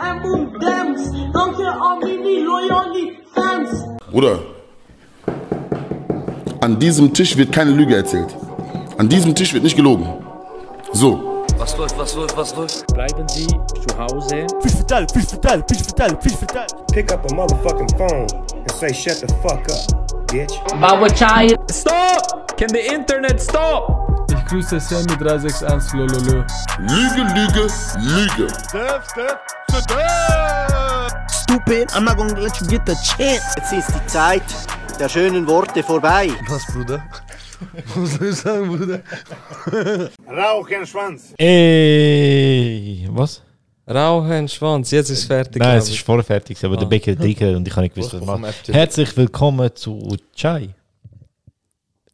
and boom. Danke an meine loyale Fans. Bruder, an diesem Tisch wird keine Lüge erzählt. An diesem Tisch wird nicht gelogen. So. Was läuft, was läuft, was läuft? Bleiben Sie zu Hause. Fish fatal, fish fatal, fish fatal, fish fatal. Pick up a motherfucking phone and say shut the fuck up, bitch. Bauer Chai. Stop! Can the internet stop? Ich grüße Sammy 361 Lololo. Lüge, Lüge, Lüge. Stupid, I'm not gonna let you get the chance. Jetzt ist die Zeit der schönen Worte vorbei. Was, Bruder? Was soll ich sagen, Bruder? Rauchenschwanz. Ey, was? Rauchenschwanz, jetzt ist es fertig. Nein, es ist vorher fertig, aber der Bäcker dicke und ich habe nicht gewusst, was ich mache. Herzlich willkommen zu Chai.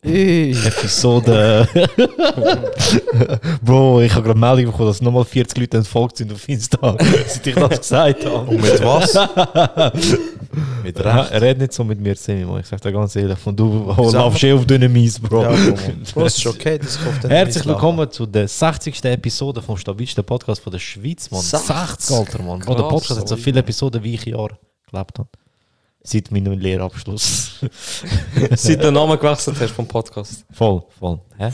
Episode. Bro, ich habe gerade Meldung bekommen, dass nochmal 40 Leute entfolgt sind auf Insta, seit ich das gesagt habe. Und mit was? mit Recht. Red nicht so mit mir, Semi. Ich sag dir ganz ehrlich, von du laufst eh auf dünnem Eis, Bro. Bro, ist okay, das kommt Herzlich willkommen zu der 60. Episode vom stabilsten Podcast von der Schweiz, Mann. 60, Alter, Mann. Bro, der Podcast hat so viele Episoden, wie ich Jahr gelebt habe. Seit meinem Lehrabschluss. Seit du den Namen gewechselt hast vom Podcast. voll, voll. Hä?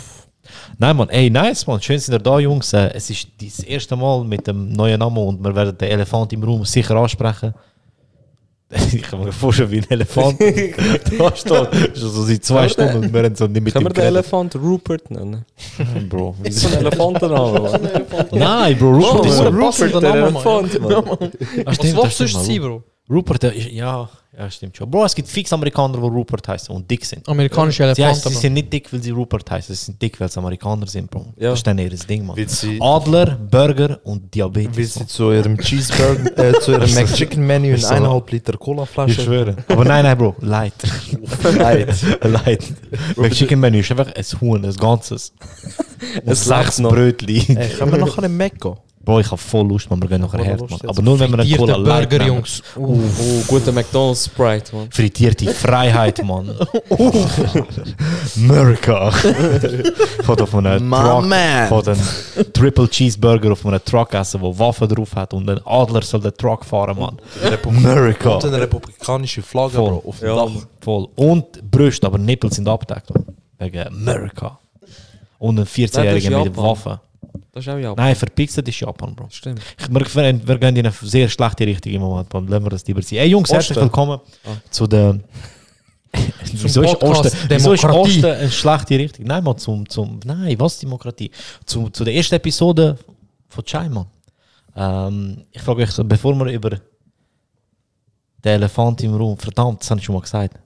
Nein, Mann, ey, nice, Mann. Schön sind ihr da, Jungs. Äh, es ist das erste Mal mit dem neuen Namen und wir werden den Elefant im Raum sicher ansprechen. Ich kann mir vorstellen, wie ein Elefant da steht. Schon so seit zwei Stunden und wir haben so nicht mit Können wir den. Elefant Rupert nennen? Bro. Ist so ein Elefantenname, Mann. Nein, Bro, Rupert ist so... Rupert, der Elefant, Mann. Stimmt, das stimmt, sein, Mann. Bro? Rupert, ist, ja, ja, stimmt schon. Bro, es gibt fix Amerikaner, die Rupert heißen und dick sind. Amerikanische Sie, Elefanten, sie Bro. sind nicht dick, weil sie Rupert heißen, sie sind dick, weil sie Amerikaner sind, Bro. Ja. Das ist dann ihr Ding, Mann. Sie- Adler, Burger und Diabetes. Wie sie zu ihrem Cheeseburger, äh, zu ihrem McChicken Menü in eineinhalb Liter Ich Colaflasche. schwöre. Aber nein, nein, Bro, light. Leid. light. McChicken Menü ist einfach ein Huhn, ein ganzes. Ein sechs noch. Brötchen. Ey, können wir nachher in Mac gehen? Bro, ich hab voll Lust, man, wir gehen nachher her, Lust. Aber nur wenn wir einen Cola light Burger, nehmen. Jungs. Oh, guter McDonald's Sprite, Mann. Frittierte Freiheit, Mann. America. Von auf einem Truck, man. von einem Triple Cheeseburger auf einem Truck essen, wo Waffen drauf hat und ein Adler soll den Truck fahren, Mann. America. Und eine republikanische Flagge, Voll. Bro, auf dem Ja, Dach. Voll. Und Brüste, aber Nippel sind abgedeckt. Wegen America. Und ein Nein, das 14-Jähriger ist mit Japan. Das ist auch Japan. Nein, verpixelt ist Japan, Bro. Stimmt. Ich, wir, wir, wir gehen in eine sehr schlechte Richtung im Moment, Mann. Lassen wir das lieber sein. Ey Jungs, herzlich Osten. willkommen zu der... wieso, ist Osten, wieso ist. Osten eine schlechte Richtung? Nein, Mann, zum, zum... Nein, was Demokratie? Zu, zu der ersten Episode von Chai, Mann. Ähm, ich frage euch, bevor wir über den Elefant im Raum... Verdammt, das habe ich schon mal gesagt.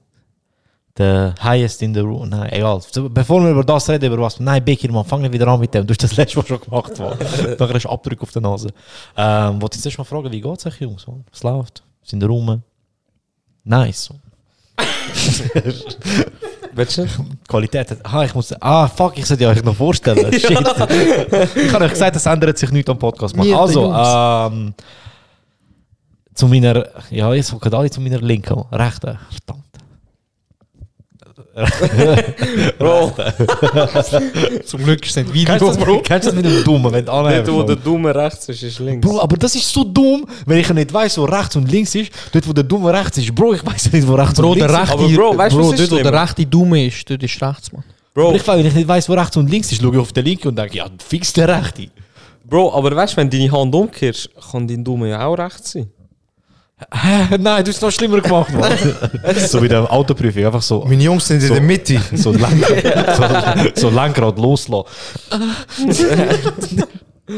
Der highest in the room. Nein, egal. Bevor wir über das reden, über was. Nein, Becker, man, fang nicht wieder an mit dem. Du hast das letzte Mal schon gemacht. Man. Dann hast du Abdruck auf der Nase. Ähm, wollte ich jetzt mal fragen, wie geht es euch, Jungs? Man? Was läuft? Sind rum? Nice. Willst du? Qualität. Ah, ich muss. Ah, fuck, ich sollte euch noch vorstellen. Shit. ich habe euch gesagt, es ändert sich nichts am Podcast. Die Also, ähm, zu meiner. Ja, jetzt gucken alle zu meiner linken. Rechten. Verdammt. Bro, Zum Glück ist es nicht Kennst Video, du das, Bro. kennst du das mit dem Dummen, wenn du dort wo der anhebst? Dumme rechts ist, ist links. Bro, aber das ist so dumm, wenn ich nicht weiß, wo rechts und links ist. Dort, wo der Dumme rechts ist, Bro, ich weiß nicht, wo rechts Bro, und der links ist. rechte, Aber Bro, weißt du, was ist dort, wo der rechte Dumme ist, dort ist rechts, Mann. Bro, ich, wenn ich nicht weiß, wo rechts und links ist, schaue ich auf den linken und denke, ja, fix der rechte. Bro, aber weißt du, wenn du deine Hand umkehrst, kann dein Dumme ja auch rechts sein. Hä? Nein, du hast es noch schlimmer gemacht, Mann. so wie der Autoprüfung, einfach so. Meine Jungs sind in So. der Mitte. so, Lenkrad, so, so Lenkrad loslassen.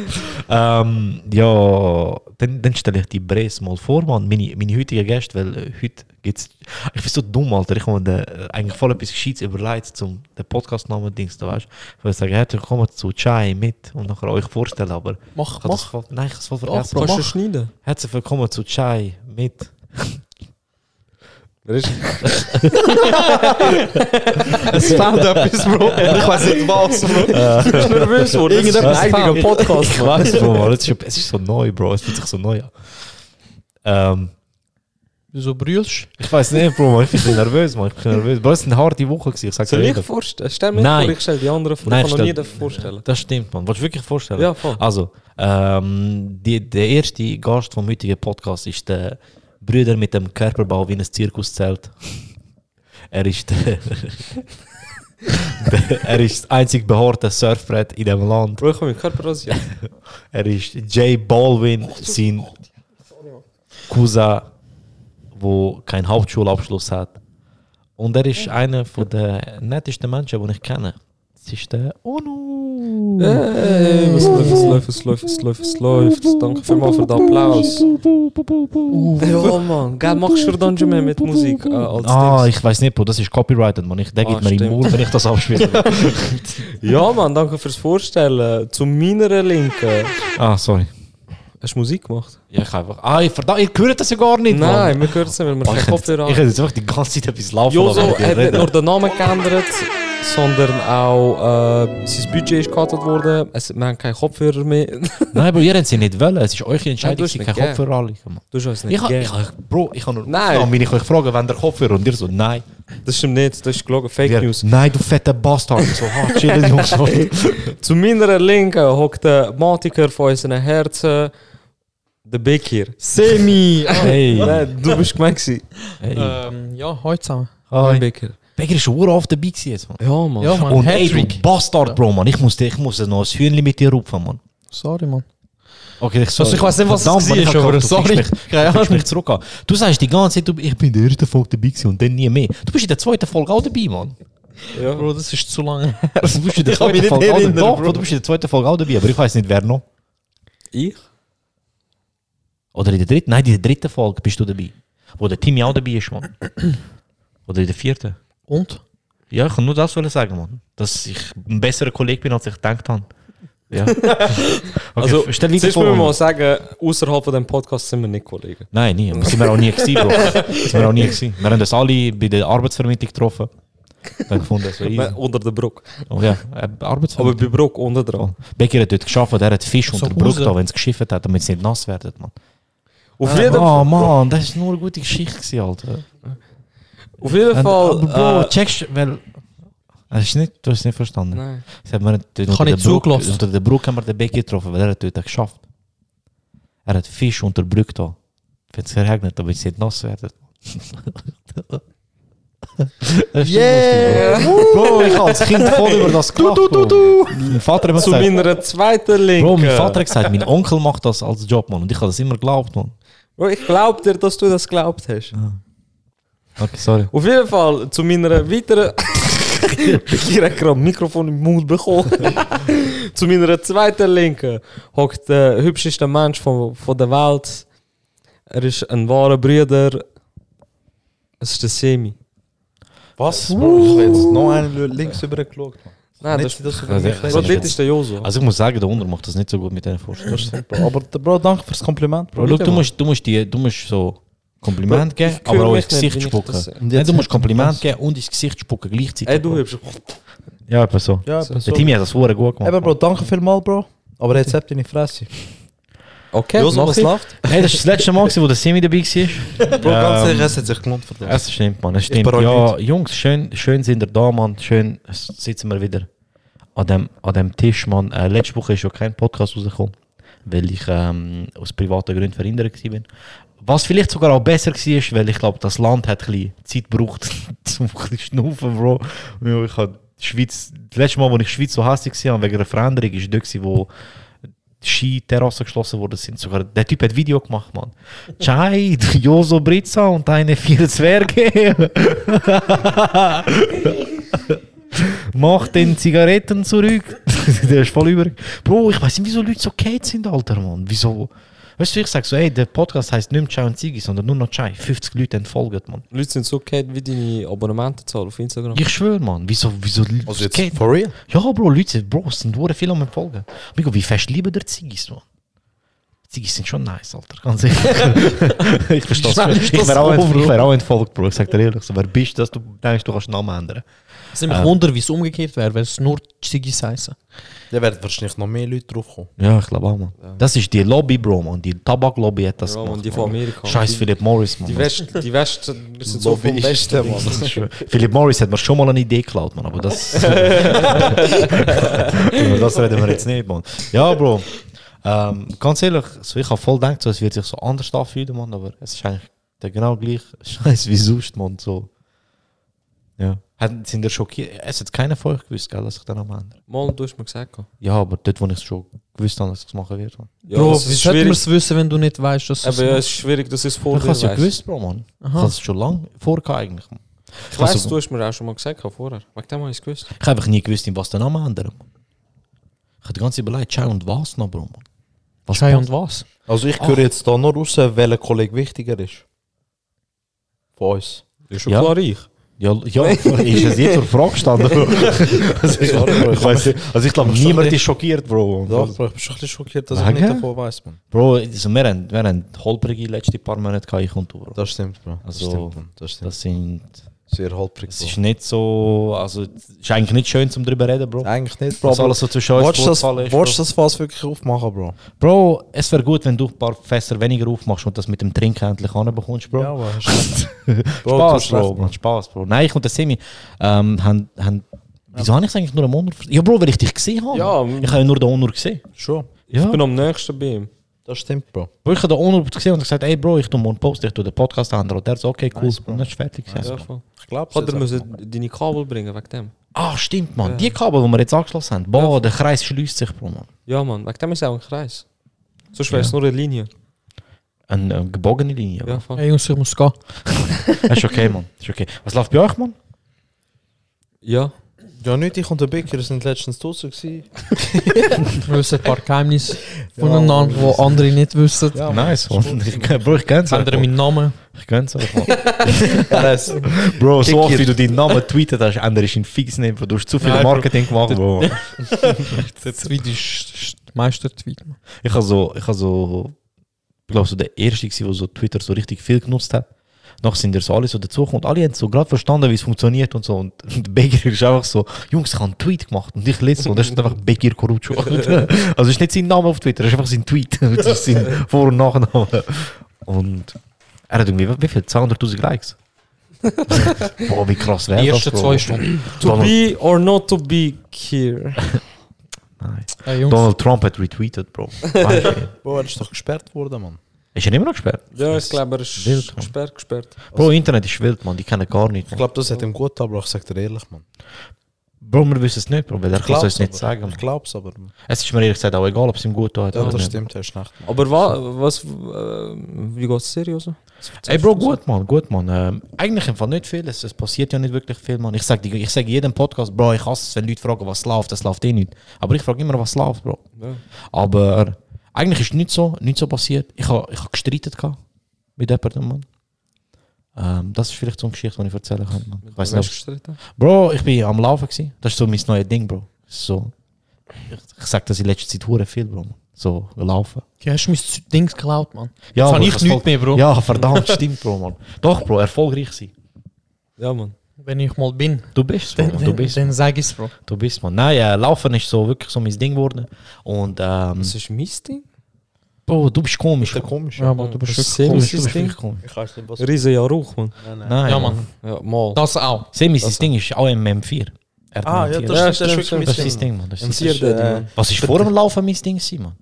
ähm, ja, dann, dann stelle ich die Bres mal vor, Mann. Meine, meine heutigen Gäste, weil äh, heute gibt's. Ich bin so dumm, Alter. Ich habe äh, eigentlich voll etwas Gescheites überlegt, zum den Podcastnamen Dings, da weißt. Ich würde sagen, herzlich willkommen zu Chai mit und nachher euch vorstellen, aber. Mach, hab das mach. voll, nein, ich habe es voll vergessen. Bro, Kannst du mach. schneiden? Herzlich willkommen zu Chai mit. Es fehlt etwas, Bro. Ich weiß nicht was, Bro. bist du nervös geworden? Ein Irgendetwas eigener. Podcast. Ich weiß, Bro, Mann. Es ist, es ist so neu, Bro. Es fühlt sich so neu an. Ähm, Wieso brüllst Ich weiß nicht, Bro, ich bin ein nervös, man. Ich bin nervös. Bro, es war eine harte Woche, gewesen, ich sag's dir Soll ich ehrlich. vorstellen? Stell mir Nein. vor, ich stelle die anderen vor. Nein, ich kann noch stell- nie vorstellen. Das stimmt, man. Willst du wirklich vorstellen? Ja, voll. Also, ähm, die, der erste Gast vom heutigen Podcast ist der Brüder mit dem Körperbau wie ein Zirkuszelt. Er ist der, der, er ist das einzig behaarte Surfbrett in dem Land. Bro, ich kann meinen Körper rasieren. Er ist Jay Baldwin, sein Cousin, wo keinen Hauptschulabschluss hat. Und er ist einer von der nettesten Menschen, die ich kenne. Das ist der Onu. Hey, was läuft, was läuft, was läuft, was läuft, was läuft. Danke vielmals für den Applaus. Ja, Mann. Gell, machst du dann schon mehr mit Musik äh, als Ah, Dings? ich weiß nicht, Bro, das ist copyrighted, man. Ich, der Ah, gibt mir im. Mund, wenn ich das abspiele. Ja, Mann, danke fürs Vorstellen. Zu meiner Linken. ah, sorry. Hast du Musik gemacht? Ja, ich einfach. Ah, ich, verdammt, ihr hört das ja gar nicht, Nein, Mann. wir hören es nicht, weil wir Boah, keinen ich Kopfhörer ich haben. hätte jetzt einfach die ganze Zeit etwas laufen Joso lassen, hat nur den Namen geändert, sondern auch äh, sein Budget ist gecuttet worden. Es, wir haben keinen Kopfhörer mehr. Nein, aber ihr habt sie nicht wollen. Es ist eure Entscheidung, du hast sie nicht kein gegeben. Kopfhörer anlegen. Du hast uns nicht Ich, gegeben. ich, Bro, ich kann nur Nein. wenn ich euch frage, wenn der Kopfhörer und ihr so, nein. Das stimmt nicht, das ist gelogen. Fake Wir, News. Nein, du fetter Bastard. So, ha, chillen, Jungs. Zu meiner Linken hockt der Matiker von unseren Herzen, der Bekir. Semi! hey. Du bist gemeint hey. ähm, ja, heute zusammen. Hi. Bekir. Becker ist schon oft dabei gewesen jetzt, Mann. Ja, Mann. Ja, Mann, Und ey, du. Bastard, Bro, Mann. Ich muss, ich muss noch ein Hühnchen mit dir rupfen, Mann. Sorry, Mann. Okay, ich, Also, ich weiss nicht, was Verdammt, Mann, war, ich aber sorry. Mich, fickst Ahnung. mich zurück an. Du sagst die ganze Zeit, ich bin in der ersten Folge dabei gewesen und dann nie mehr. Du bist in der zweiten Folge auch dabei, Mann. Ja. Bro, das ist zu lange her. Du bist in der Ich zweiten mich nicht Folge auch dabei. Doch, Bro. Bro, du bist in der zweiten Folge auch dabei, aber ich weiß nicht, wer noch. Ich? Oder in der dritten? Nein, in der dritten Folge bist du dabei. Wo der Timmy auch dabei ist, Mann. Oder in der vierten. Und? Ja, ich kann nur das sagen, Mann. Dass ich ein besserer Kollege bin, als ich gedacht habe. Ja. Okay, Also, stell Zuerst vor. wir mal sagen, außerhalb von dem Podcast sind wir nicht Kollegen. Nein, nie. Das sind wir auch nie gewesen, Bro. Das sind wir auch nie gewesen. Wir haben das alle bei der Arbeitsvermittlung getroffen. Dann gefunden, so. Unter der Brücke. Oh ja, äh, Aber Arbeitsvermittlung. bei Brücke unten dran. Becker hat dort geschafft, der hat Fisch So unter der Brücke da, wenn es geschifft hat, damit es nicht nass wird, Mann. Auf jeden, Oh Mann, das ist nur eine gute Geschichte, Alter. Auf jeden Und, Fall. aber Bro, äh, checkst du, weil. Das ist nicht, du hast es nicht verstanden. nein. Man dort unter, ich der nicht zugelassen. unter der Brücke haben wir den Becker getroffen, weil er hat dort geschafft. Er hat Fisch unter der Brücke da. Wenn es regnet, damit es nicht nass wird. Das ist Yeah! lustig, Bro. Bro, ich habe als Kind voll über das gelacht. Du, du, du, Mein Vater hat mir Zu gesagt, meiner zweiten Linken. Bro, mein Vater hat gesagt, mein Onkel macht das als Job, Mann. Und ich habe das immer geglaubt, Mann. Bro, ich glaub dir, dass du das glaubt hast. Okay, sorry. Auf jeden Fall zu meiner weiteren. ich habe gerade ein Mikrofon im Mund bekommen. zu meiner zweiten Linken hockt der hübscheste Mensch von, von der Welt. Er ist ein wahrer Bruder. Es ist der Semi. Was? Bro, ich habe jetzt noch einen links rüber geschaut. Nein, Nicht, das, das dit ist der Joso. Also ich muss sagen, der Unter macht das nicht so gut mit diesen Vorstellungen. Aber Bro, danke fürs Kompliment, Bro. Bro, schau, du musst, du musst, die, du musst so Kompliment geben, aber auch ins Gesicht nicht, spucken. das- jetzt du musst Kompliment geben und ins Gesicht spucken gleichzeitig. Ey, du hübsch. Ja, etwa so. Ja, so. Der Timmy hat das vorher gut gemacht. Eben, Bro, danke vielmals, Bro. Aber jetzt habt ihr nicht Fresse. Okay, Joso, mach was ich. läuft? Hey, das ist das letzte Mal, wo der Semi dabei war. Bro, ganz Ähm, ehrlich, es hat sich gelohnt für das. Es stimmt, Mann. Es stimmt. Ja, Jungs, schön, schön sind ihr da, Mann. Schön sitzen wir wieder an dem, an dem Tisch, Mann. Äh, letzte Woche ist schon kein Podcast rausgekommen, weil ich ähm, aus privaten Gründen verhindert war. Was vielleicht sogar auch besser war, weil ich glaube, das Land hat ein bisschen Zeit gebraucht, um ein bisschen schnaufen, Bro. Ich habe die Schweiz, das letzte Mal, als ich die Schweiz so hässlich war, wegen einer Veränderung, ist dort, wo die Skiterrassen geschlossen worden sind. Sogar der Typ hat Video gemacht, Mann. Chai, Joso Brizza und deine vier Zwerge. Mach den Zigaretten zurück. der ist voll über. Bro, ich weiß nicht, wieso Leute so kalt sind, Alter, Mann. Wieso? Weißt du, ich sag so, ey, der Podcast heißt nicht mehr Chai und Ziggy, sondern nur noch Chai. 50 Leute entfolgen, Mann. Leute sind so geil wie deine Abonnementenzahl auf Instagram. Ich schwöre, Mann. Wieso, wieso Leute Also so jetzt kalt? for real? Ja, Bro, Leute, Bro, es sind hure viele am Entfolgen. Amigo, wie fest lieben der Ziggis, Mann? Ziggis sind schon nice, Alter. Ganz ehrlich. ich verstehe ist Ich das wäre auch, wär auch entfolgt, Bro. Ich sag dir ehrlich, so, wer bist du, dass du denkst, du kannst den Namen ändern? Es ist mich Wunder, wie es umgekehrt wäre, wenn es nur Ziggis heißen. Da werden wahrscheinlich noch mehr Leute drauf kommen. Ja, ich glaube auch, man. Das ist die Lobby, Bro, man. Die Tabaklobby hat das Ja, gemacht. man, die von Amerika. Scheiß Philip Morris, man. Die West, die West wir sind so vom Westen, Mann. Mann. Philip Morris hat mir schon mal eine Idee geklaut, man. Aber das. Aber das reden wir jetzt nicht, man. Ja, Bro. Ähm, ganz ehrlich, so, ich habe voll gedacht, so, es wird sich so anders anfühlen, man. Aber es ist eigentlich der genau gleich Scheiß wie sonst, man. So. Ja. Sind ihr schockiert? Es hat keiner von euch gewusst, gell, dass ich dann am Ende. Mal, du hast mir gesagt. Ja, aber dort, wo ich es schon gewusst habe, dass ich es machen werde. Ja, Bro, es wie ist sollte man schwierig. es wissen, wenn du nicht weißt, dass es Aber ja, es ist schwierig, dass es vor Ich dir habe es ja gewusst, Bro, man. Ich habe es schon lange vorgehabt, eigentlich. Ich habe weiss, so- du hast mir auch schon mal gesagt vorher. Wegen dem habe ich es gewusst. Ich habe einfach nie gewusst, in was der Name ändern. Ich habe die ganze Zeit überlegt, Chai und was noch, Bro, man. Was Chai passt? und was? Also ich höre jetzt da nur raus, welcher Kollege wichtiger ist. Von uns. Ist schon Ja. klar ich. Ja, ja ist es jetzt zur Frage gestanden? also, ich, ich nicht. also ich glaube, niemand ist schockiert, Bro. Ja, Bro, ich bin schon ein bisschen schockiert, dass ich Wegen? nicht davon weiss, man. Bro, also wir, haben, wir haben holprige letzte paar Monate gehabt, ich und du, Bro. Das stimmt, Bro. Das Also, stimmt, man. Das stimmt. Das sind... Sehr holprig, Es Bro. ist nicht so... Also, es ist eigentlich nicht schön, zum drüber reden, Bro. Eigentlich nicht, Bro. Was alles so zwischen uns du das, ist, willst Bro. das Fass wirklich aufmachen, Bro? Bro, es wäre gut, wenn du ein paar Fässer weniger aufmachst und das mit dem Trinken endlich anbekommst, Bro. hast du Bro, Spaß, Bro, man. Spaß, Bro. Nein, ich und der Semi ähm, haben, haben Wieso habe ich es eigentlich nur am Honor Ja, Bro, weil ich dich gesehen habe. Ja, ich habe ja nur den Honor gesehen. Schon. Ja. Ich bin am nächsten bei ihm. Das stimmt, Bro. Bro, ich habe den Honor gesehen und gesagt, ey Bro, ich tu morgen Post, ich tu den Podcast ändern. Und der so, okay, cool. Nice, Bro. und dann ist fertig. Ja, gewesen. voll. Ich glaube Oder müssen deine Kabel bringen wegen dem. Ah, stimmt, man. Die Kabel, die wir jetzt angeschlossen haben. Boah, der Kreis schließt sich, Bro, man. Ja, Mann, wegen dem ist es auch ein Kreis. Sonst wäre es nur eine Linie. Eine, eine gebogene Linie. Ja, Ja. voll. Hey Jungs, ich muss gehen. Das ist okay, man. Das ist okay. Was läuft bei euch, man? Ja. Ja, nicht, ich und der Bäcker sind letztens draußen gewesen. Wir wissen ein paar Geheimnisse voneinander, die andere nicht wissen. Ja, nice, man. Ich, Bro, ich euch. Ändere meinen Namen. Ich gönn's euch, man. das, Bro, so oft wie du deinen Namen tweetet hast, änderst du ihn fix nicht. Bro. Du hast zu viel Nein, Bro. Marketing gemacht, Bro. Der Tweet ist Meister-Tweet. Ich habe so, ich habe so, ich glaube so der erste, der so Twitter so richtig viel genutzt hat. Nachher sind so alle so dazugekommen und alle haben so gerade verstanden, wie es funktioniert und so. Und der Beger ist einfach so, Jungs, ich habe einen Tweet gemacht und ich lese so, und da steht einfach Beger Coruccio. also es ist nicht sein Name auf Twitter, es ist einfach sein Tweet. das ist sein Vor- und Nachname. Und er hat irgendwie, wie viel? 200'000 Likes? Boah, wie krass wäre Die das, ersten Bro? zwei Stunden. To be or not to be here. Nein. Hey Donald Trump hat retweetet, Bro. Bro, er ist doch gesperrt worden, Mann. Ist er immer noch gesperrt? Ja, ich glaube, er ist Wild, gesperrt, gesperrt. Bro, Internet ist wild, man. Die kennen gar nichts. Ich man. glaube, das hat ihm gut, aber ich sag dir ehrlich, Mann. Bro, wir wissen es nicht, Bro, weil er kann es uns nicht aber. sagen. Ich man. glaub's aber. Es ist mir ehrlich gesagt auch egal, ob es ihm gut tut Ja, oder das nicht. stimmt, er ist schlecht. Mann. Aber wa, was, äh, wie geht es dir, also? Ey, Bro, gut, man, gut, man. Ähm, eigentlich im Fall nicht viel. Es, es passiert ja nicht wirklich viel, man. Ich sage ich sag jedem Podcast, Bro, ich hasse es, wenn Leute fragen, was läuft. Das läuft eh nicht. Aber ich frage immer, was läuft, Bro. Ja. Aber eigentlich ist nicht so, nicht so passiert. Ich habe ich ha gestritten gehabt mit jemandem, man. Ähm, das ist vielleicht so eine Geschichte, die ich erzählen kann, man. Ich weiß nicht, gestritten? Bro, ich bin am Laufen gewesen. Das ist so mein neues Ding, Bro. So, ich, ich sag das in letzter Zeit hure viel, Bro. So, laufen. du hast mein Ding geklaut, man. Ja, Jetzt habe ich nichts mehr, Bro. Ja, verdammt, stimmt, Bro, man. Doch, Bro, erfolgreich sein. Ja, Mann. Wenn ich mal bin, Du bist, dann, man. Du dann, bist, dann sag ich's, Bro. du bist, man. Nein, äh, Laufen ist so wirklich so mein Ding geworden. Und, ähm, Das ist mein Ding? Bro, du bist komisch. Bro. komisch? Ja, aber du bist Das ist wirklich komisch. Du bist Ding. wirklich komisch. Ich weiß nicht, was. Riesen Jahr auch, Mann. Nein, nein. Nein, Ja, Mann. Mann. Ja, mal. Das auch. Semi, sein Ding ist auch im M4. Er Ah, ein ja, M4. das, Ja, das, das ist wirklich Das mein Ding. Ding, man. Das ist äh, Mann. Was ist vor dem Laufen mein Ding, man?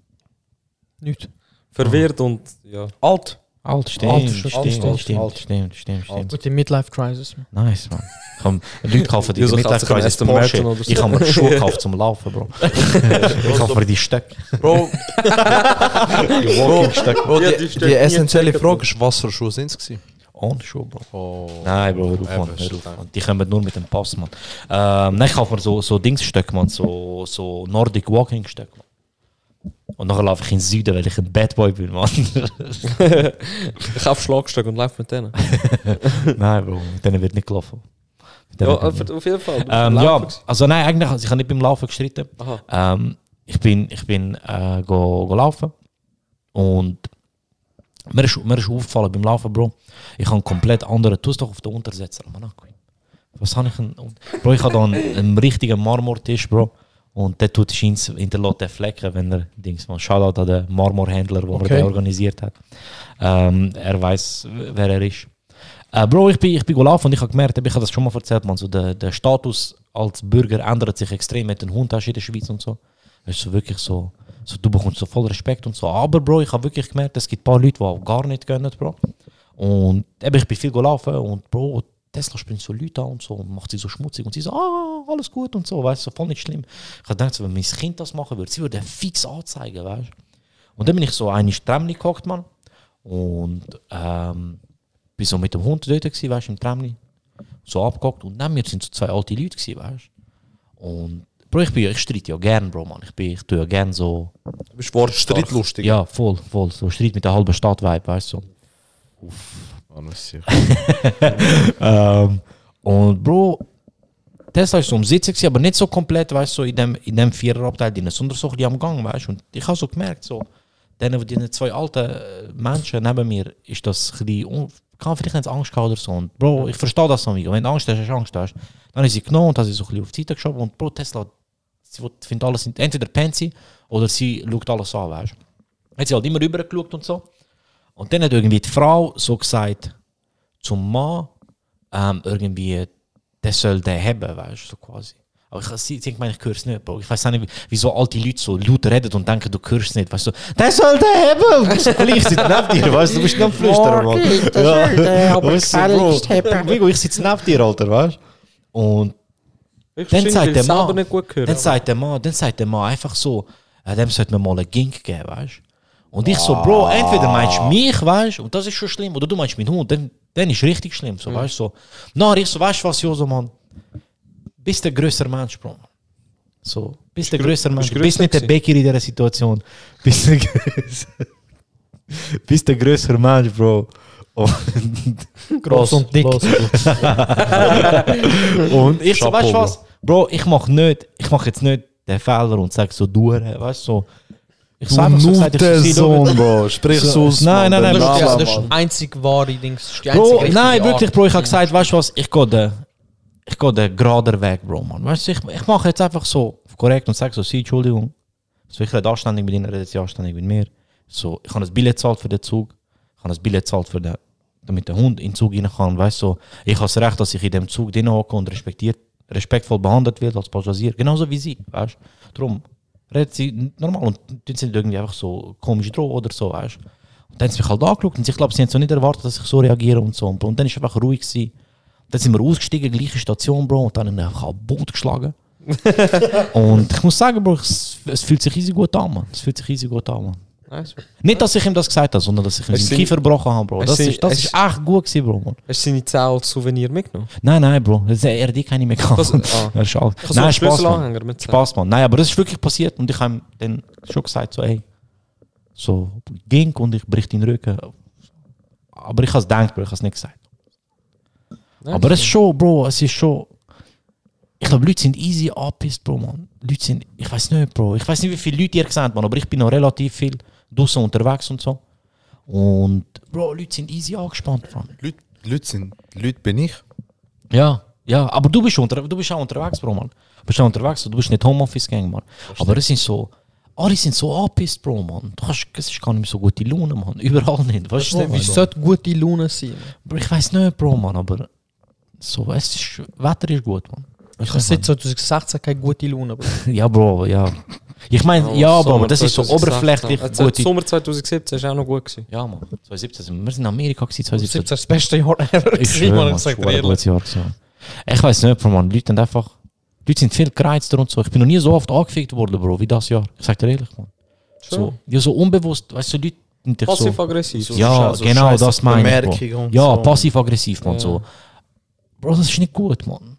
Nicht. Verwirrt und, ja. Alt. Alt, stimmt, Alt, stimmt, alt, stimmt, alt, stimmt, alt. stimmt, stimmt, stimmt. Mit der Midlife Crisis, man. Nice, man. Komm, Leute kaufen die Midlife Crisis Porsche. Martin oder so. Ich habe mir Schuhe gekauft zum Laufen, Bro. ich kaufe mir die Stöcke. Bro, Die Walking-Stöcke. Bro die, die die, essentielle Frage ist, was für Schuhe sind es gewesen? Ohne Schuhe, Bro. Oh. Nein, Bro, hör auf, hör. Mann. Die kommen nur mit dem Pass, man. Ähm, nein, ich kaufe mir so, so Dingsstöcke, man. So, so Nordic Walking-Stöcke, man. Und nachher laufe ich in den Süden, weil ich ein Bad Boy bin, man. Ich kaufe Schlagstock und laufe mit denen. nein, Bro, mit denen wird nicht gelaufen. Ja, auf jeden Fall. Ähm, ja, also nein, eigentlich, also ich habe nicht beim Laufen gestritten. Ähm, ich bin, ich bin äh, go, go laufen. Und mir ist, mir ist aufgefallen beim Laufen, Bro, ich habe einen komplett anderen, doch auf den Untersetzer, Mann. Was habe ich denn? Bro, ich habe da einen, einen richtigen Marmortisch, Bro. Und der tut scheint hinterlässt den Flecken, wenn er Dings man Shoutout an den Marmorhändler, der Okay. den organisiert hat. Ähm, er weiß, wer er ist. Äh, Bro, ich bin, ich bin gelaufen und ich habe gemerkt, ich habe das schon mal erzählt, man, so der, der Status als Bürger ändert sich extrem mit den Hund hast in der Schweiz und so. Es ist so wirklich so, so, du bekommst so voll Respekt und so. Aber Bro, ich habe wirklich gemerkt, es gibt ein paar Leute, die auch gar nicht gönnen, Bro. Und eben, ich bin viel gelaufen und Bro, Tesla springt so Leute an und so und macht sie so schmutzig und sie so, ah, alles gut und so, weißt du, voll nicht schlimm. Ich habe gedacht, wenn mein Kind das machen würde, sie würde fix anzeigen, weißt du. Und dann bin ich so eine Tramli gehockt, Mann. Und ähm, bin so mit dem Hund dort gewesen, weißt du, im Tramli. So abgehockt und neben mir sind so zwei alte Leute gewesen, weißt du. Und Bro, ich, bin, ich streite ja gern, Bro, Mann. Ich, bin, ich tue ja gern so. Du bist wortstreitlustig. Ja, voll, voll. So Streit mit der halben Stadt-Vibe, weißt du. So. Sicher. ähm, und Bro, Tesla ist so Sitzen, gewesen, aber nicht so komplett, weißt du, so in dem, in dem Viererabteil drin, sondern so ein am Gang, weißt du. Und ich habe so gemerkt, so, denen, die zwei alten äh, Menschen neben mir, ist das ein bisschen, kann vielleicht nicht Angst haben oder so. Und Bro, ich verstehe das noch nicht. Wenn du Angst hast, hast du Angst hast. Dann ist sie genommen und hat sie so ein bisschen auf die Seite geschoben und Bro, Tesla, sie findet alles, entweder pennt sie oder sie schaut alles an, weißt du. Hat sie halt immer rüber geschaut und so. Und dann hat irgendwie die Frau so gesagt, zum Mann, ähm, irgendwie, der soll den haben, weißt du, so quasi. Aber ich, sie, sie meine, ich höre es nicht, Bro. Ich weiß auch nicht, wie- wieso alte Leute so laut reden und denken, du hörst es nicht, weißt du, der soll den haben! So, Kollege, ich sitze neben dir, weißt du, du bist nicht am Flüstern, Mann. Ja. Weißt du, Bro, ich sitze neben dir, Alter, weißt du? Und Ich dann sagt der ich Mann, nicht gut hören. dann sagt der Mann, dann sagt der Mann einfach so, äh, dem sollte man mal einen Gink geben, weißt du? Und ich so, Bro, entweder meinst du mich, weißt du, und das ist schon schlimm, oder du meinst meinen Hund, dann, dann ist richtig schlimm, so, weißt du, so. Na, ich so, weißt du was, Joso, Mann? Bist der größer Mensch, Bro. So, bist der größer Mensch. bist nicht der Bäcker in dieser Situation. Bist der größer. bist der größer Mensch, Bro. Und Groß und dick. und ich so, weißt du was? Bro, ich mach nicht, ich mach jetzt nicht den Fehler und sag so du, weißt du, so. Ich Du sag einfach so gesagt, ich Sohn, Bro. Sprich So- aus, Nein, nein, nein, Das ist, ja, das ist die einzig wahre Dings. das Bro, nein, wirklich. Bro, ich habe gesagt, weißt du was, ich gehe den, ich gehe den gerader Weg, Bro, man. Weißt du, ich, ich mache jetzt einfach so korrekt und sage so, sie, Entschuldigung. So, ich rede anständig mit ihnen, redet sie anständig mit mir. So, ich habe das Billett gezahlt für den Zug, ich habe das Billett gezahlt für den, damit der Hund in den Zug rein kann, weißt du, so, ich habe das Recht, dass ich in dem Zug drin hocke und respektiert, respektvoll behandelt wird als Passagier, genauso wie sie, weißt du. Darum redet sie normal und dann sind irgendwie einfach so komisch drauf oder so, weißt du. Und dann haben sie mich halt angeschaut und ich glaube, sie haben so nicht erwartet, dass ich so reagiere und so. Und dann ist einfach ruhig gewesen. Dann sind wir ausgestiegen, gleiche Station, Bro, und dann haben wir einfach ein Boot geschlagen. und ich muss sagen, Bro, es, es fühlt sich easy gut an, man. Es fühlt sich easy gut an, man. Nice. Nicht, dass ich ihm das gesagt habe, sondern dass ich ihm den Kiefer gebrochen habe, Bro. Das sind- ist, das ist echt gut gewesen, Bro, man. Hast du seine Zähne als Souvenir mitgenommen? Nein, nein, Bro. Das, er die mehr ah. Er ist alt. Ich habe so einen Nein, Spaß, Mann. Spaß, Mann. Nein, aber das ist wirklich passiert und ich habe ihm dann schon gesagt, so, ey, so, ging und ich brich den Rücken. Aber ich habe es gedacht, Bro, ich habe es nicht gesagt. Nice. Aber es ist schon, Bro, es ist schon. Ich glaube, Leute sind easy angepisst, Bro, man. Leute sind, ich weiß nicht, Bro. Ich weiß nicht, wie viele Leute ihr gesehen habt, man, aber ich bin noch relativ viel draußen unterwegs und so. Und, Bro, Leute sind easy angespannt, man. Leute, Leute sind, Leute bin ich. Ja, ja, aber du bist, unter, du bist auch unterwegs, Bro, man. Du bist auch unterwegs, du bist nicht Homeoffice-Gang, man. Aber es sind so, alle sind so angepisst, Bro, man. Du hast, es ist gar nicht mehr so gute Laune, man. Überall nicht. Weißt du, Wie nicht, sollte gute Laune sein? Bro, ich weiß nicht, Bro, man, aber so, es ist, Wetter ist gut, man. Ich habe seit 2016 keine gute Laune. Bro. Ja, Bro, ja. Ich meine, ja, Bro, aber das ist so oberflächlich Also, gute. Sommer 2017 ist auch noch gut gewesen. Ja, man. 2017, sind wir sind in Amerika gewesen, 2017. 2017 ist das beste Jahr ever. Ich schwöre, Mann, dir war ein gutes Jahr. gewesen. Ich weiß nicht, man. Leute sind einfach. Leute sind viel gereizter und so. Ich bin noch nie so oft angefickt worden, Bro, wie das Jahr. Ich sag dir ehrlich, man. So, ja, so unbewusst, weißt du, Leute sind so. Passiv-aggressiv. Ja, so genau, das meine ich. Ja, so. passiv-aggressiv, man. Ja. So. Bro, das ist nicht gut, man.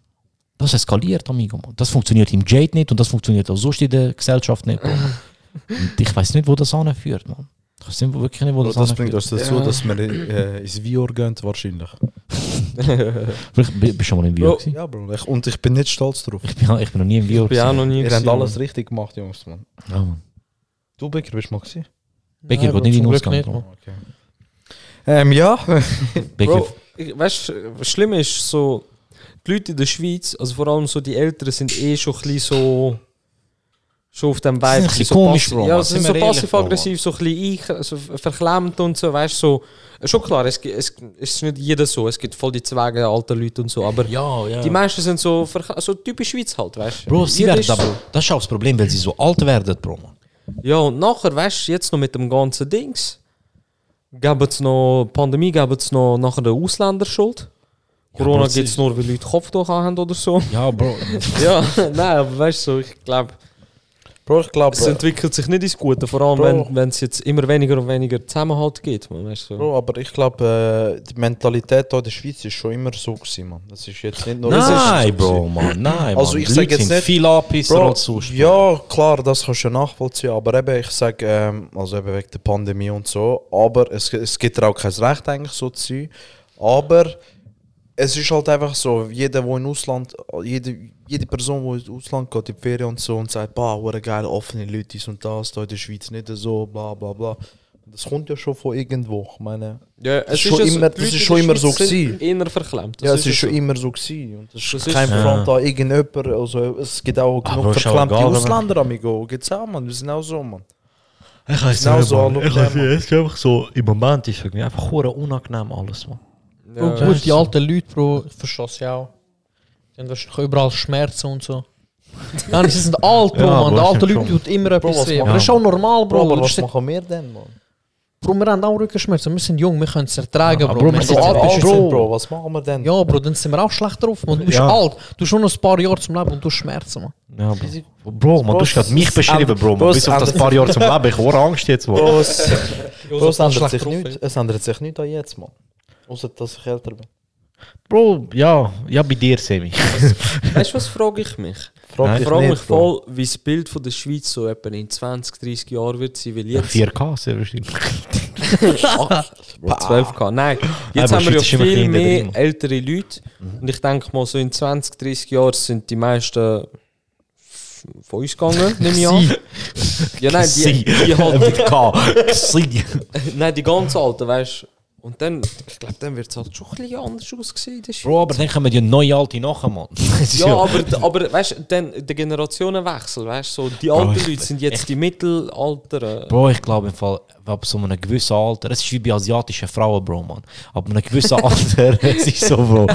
Das eskaliert, amigo, man. Das funktioniert im Jade nicht und das funktioniert auch sonst in der Gesellschaft nicht, und ich weiß nicht, wo das anführt, man. Ich weiß nicht, wirklich nicht, wo das, Das bringt uns dazu, Ja. dass wir äh, ins Vior gehen, wahrscheinlich. Bin bist du schon mal im gewesen? Ja, Bro. Ich, und ich bin nicht stolz drauf. Ich bin, ich bin noch nie im Ich bin auch noch nie Ihr habt gewesen, alles Mann. richtig gemacht, Jungs, man. Ja, man. Du, Becker, bist du mal gewesen? Becky Nein, geht nicht in den Ausgang. nicht, Bro. Mann. Ähm, ja. Becky, Bro, ich, weißt du, das Schlimme ist so, die Leute in der Schweiz, also vor allem so die Älteren, sind eh schon ein bisschen so. Schon auf dem Vibe. ein bisschen so komisch, Bro, Ja, sind so passiv-aggressiv, so ein bisschen ein, so verklemmt und so, weißt du, so. Schon klar, es, es ist nicht jeder so, es gibt voll die Zweige alter Leute und so, aber ja, ja. die meisten sind so, so typisch Schweiz halt, weißt du. Bro, sie Jeder werden ist aber, so. das ist auch das Problem, weil sie so alt werden, Bro. Ja, und nachher, weißt du, jetzt noch mit dem ganzen Dings, gab es noch, Pandemie gab es noch nachher eine Ausländerschuld. Corona das gibt es nur, weil Leute Kopftuch haben oder so. Ja, Bro. ja, nein, aber weißt du, so, ich glaube, Bro, ich glaube. es entwickelt sich nicht ins Gute, vor allem Bro. wenn es jetzt immer weniger und weniger Zusammenhalt gibt. Man, weißt du, so. Bro, aber ich glaube, äh, die Mentalität hier in der Schweiz ist schon immer so gewesen, man. Das ist jetzt nicht nur... Nein, Bro, man. Nein, Also Mann. ich Die sag Leute jetzt nicht- viel anpisser Bro, als sonst. ja, klar, das kannst du ja nachvollziehen, aber eben, ich sage, ähm, also eben wegen der Pandemie und so, aber es, es gibt auch kein Recht eigentlich so zu sein, aber es ist halt einfach so, jeder, der in Ausland, jede, jede Person, die ins Ausland geht, in die Ferien und so und sagt, bah, hure geil, offene Leute, dies und das, da in der Schweiz nicht so, bla bla bla. Das kommt ja schon von irgendwo, ich meine, ja, das ist schon immer- das ist schon immer so gewesen. Eher verklemmt. Das ja, es ist ja schon immer so gewesen. Und das ist Das ist kein so. Front an irgendjemand. Also, es gibt auch Ah, genug auch verklemmte Ausländer, amigo. Gibt's auch, man. Wir sind auch so, man. Ich weiß Genau so, Ich weiß nicht, es ist einfach so, im Moment ist es mir einfach hure unangenehm alles, man. Ja, gut, die alten Leute, Bro, ich verstehe sie auch. Die haben wahrscheinlich überall Schmerzen und so. Nein, sie sind alt, Bro, Ja, man. Die alten Leute tut immer etwas was weh. Aber das ist auch normal, Bro. Bro, aber was machen wir denn, man? Bro, wir haben auch Rückenschmerzen. Wir sind jung, wir können es ertragen, Ja, Bro. Bro, wir sind alt Bro, Bro, was machen wir denn? Ja, Bro, dann sind wir auch schlecht drauf. Man. Du bist Ja. alt. Du hast schon noch ein paar Jahre zum Leben und du hast Schmerzen, man. Ja, Bro. Bro, man, du hast gerade mich es beschrieben, ändert- Bro. Man. Bis auf das ändert- paar Jahre zum Leben. Ich habe Angst jetzt, man. Bro, es, Bro, es ändert sich drauf, nicht. Es ändert sich nicht an jetzt, man. Außer, dass ich älter bin. Bro, ja, ja, bei dir, Semi. Weißt du, was frage ich mich? Frag Nein. Ich frage mich voll, wie das Bild von der Schweiz so etwa in 20, 30 Jahren wird sein, weil jetzt 4K, sehr wahrscheinlich. Bro, 12K. Nein, jetzt Aber haben wir ja viel mehr ältere Leute. Und ich denke mal, so in 20, 30 Jahren sind die meisten von uns gegangen, nehme ich an. Ja, nein, die, Sie. die halt, Mit K. Sie. nein, die ganz Alten, weißt du. Und dann, ich glaube, dann wird es halt schon ein bisschen anders aussehen. Bro, aber dann kommen die neue Alte nachher, ist Ja, aber, aber weißt du, der Generationenwechsel, weißt du, so, die alten ich- Leute sind jetzt die Mittelalter. Bro, ich glaube im Fall, ab so einem gewissen Alter, es ist wie bei asiatischen Frauen, Bro, man. Ab einem gewissen Alter, es ist so, Bro.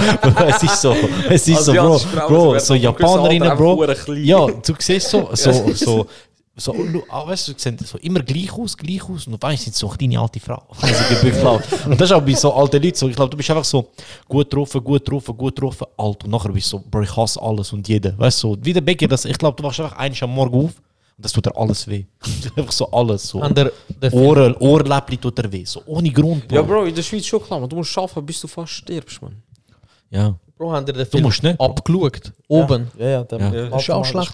Es ist so, es ist so, Bro. Bro, so Japanerinnen, Bro. Ja, du siehst so, so, so, so, lu- ah, weißt du, sie sehen so immer gleich aus, gleich aus und auf einmal sind sie so eine kleine alte Frau. Also. Und das ist auch bei so alten Leuten so, ich glaube, du bist einfach so gut drauf, gut drauf, gut drauf, alt und nachher bist du so, Bro, ich hasse alles und jeden. Weißt du, so, wie der Becker, das, ich glaube, du wachst einfach eins am Morgen auf und das tut dir alles weh. einfach so alles, so. An der, der Ohren, Ohrläppli tut er weh, so ohne Grund. Bro. Ja, Bro, in der Schweiz schon klar, man. du musst arbeiten, bis du fast stirbst, man. Ja. Bro, haben dir den Du Film musst nicht. abgeschaut. Oben. Ja, ja, der Ja. Ja. Das ist auch schlecht.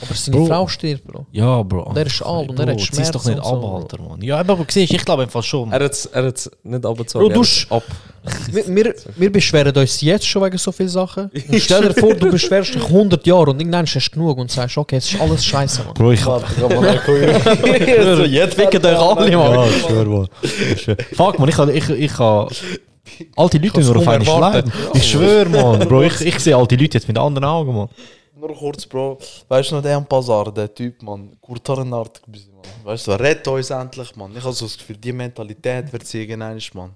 Aber seine Bro. Frau stirbt, Bro. Ja, Bro. Und er ist alt und er hat zieh's doch Schmerzen nicht und so, ab, Bro. Alter, Mann. Ja, aber, aber siehst, ich glaube einfach schon. Er hat er hat's nicht abgezogen. Bro, du er sch- hat's ab. Wir, wir, wir beschweren uns jetzt schon wegen so vielen Sachen. Und stell dir vor, du beschwerst dich 100 Jahre und irgendwann hast du genug und sagst, okay, es ist alles scheiße, man. Bro, ich hab. so, jetzt ficken euch alle, Ja, ich schwör, Mann. Ich schwör. Fuck, man, ich habe. Ich, ich ha alte Leute nur auf eine. Schleim. Ich schwör, man. Bro, ich, ich sehe alte Leute jetzt mit anderen Augen, man. Nur kurz, Bro. Weißt du noch, der am Bazar, der Typ, man, Kurtarenart, man. Weißt du, rett uns endlich, man. Ich habe so das Gefühl, die Mentalität wird sie irgendwann, man.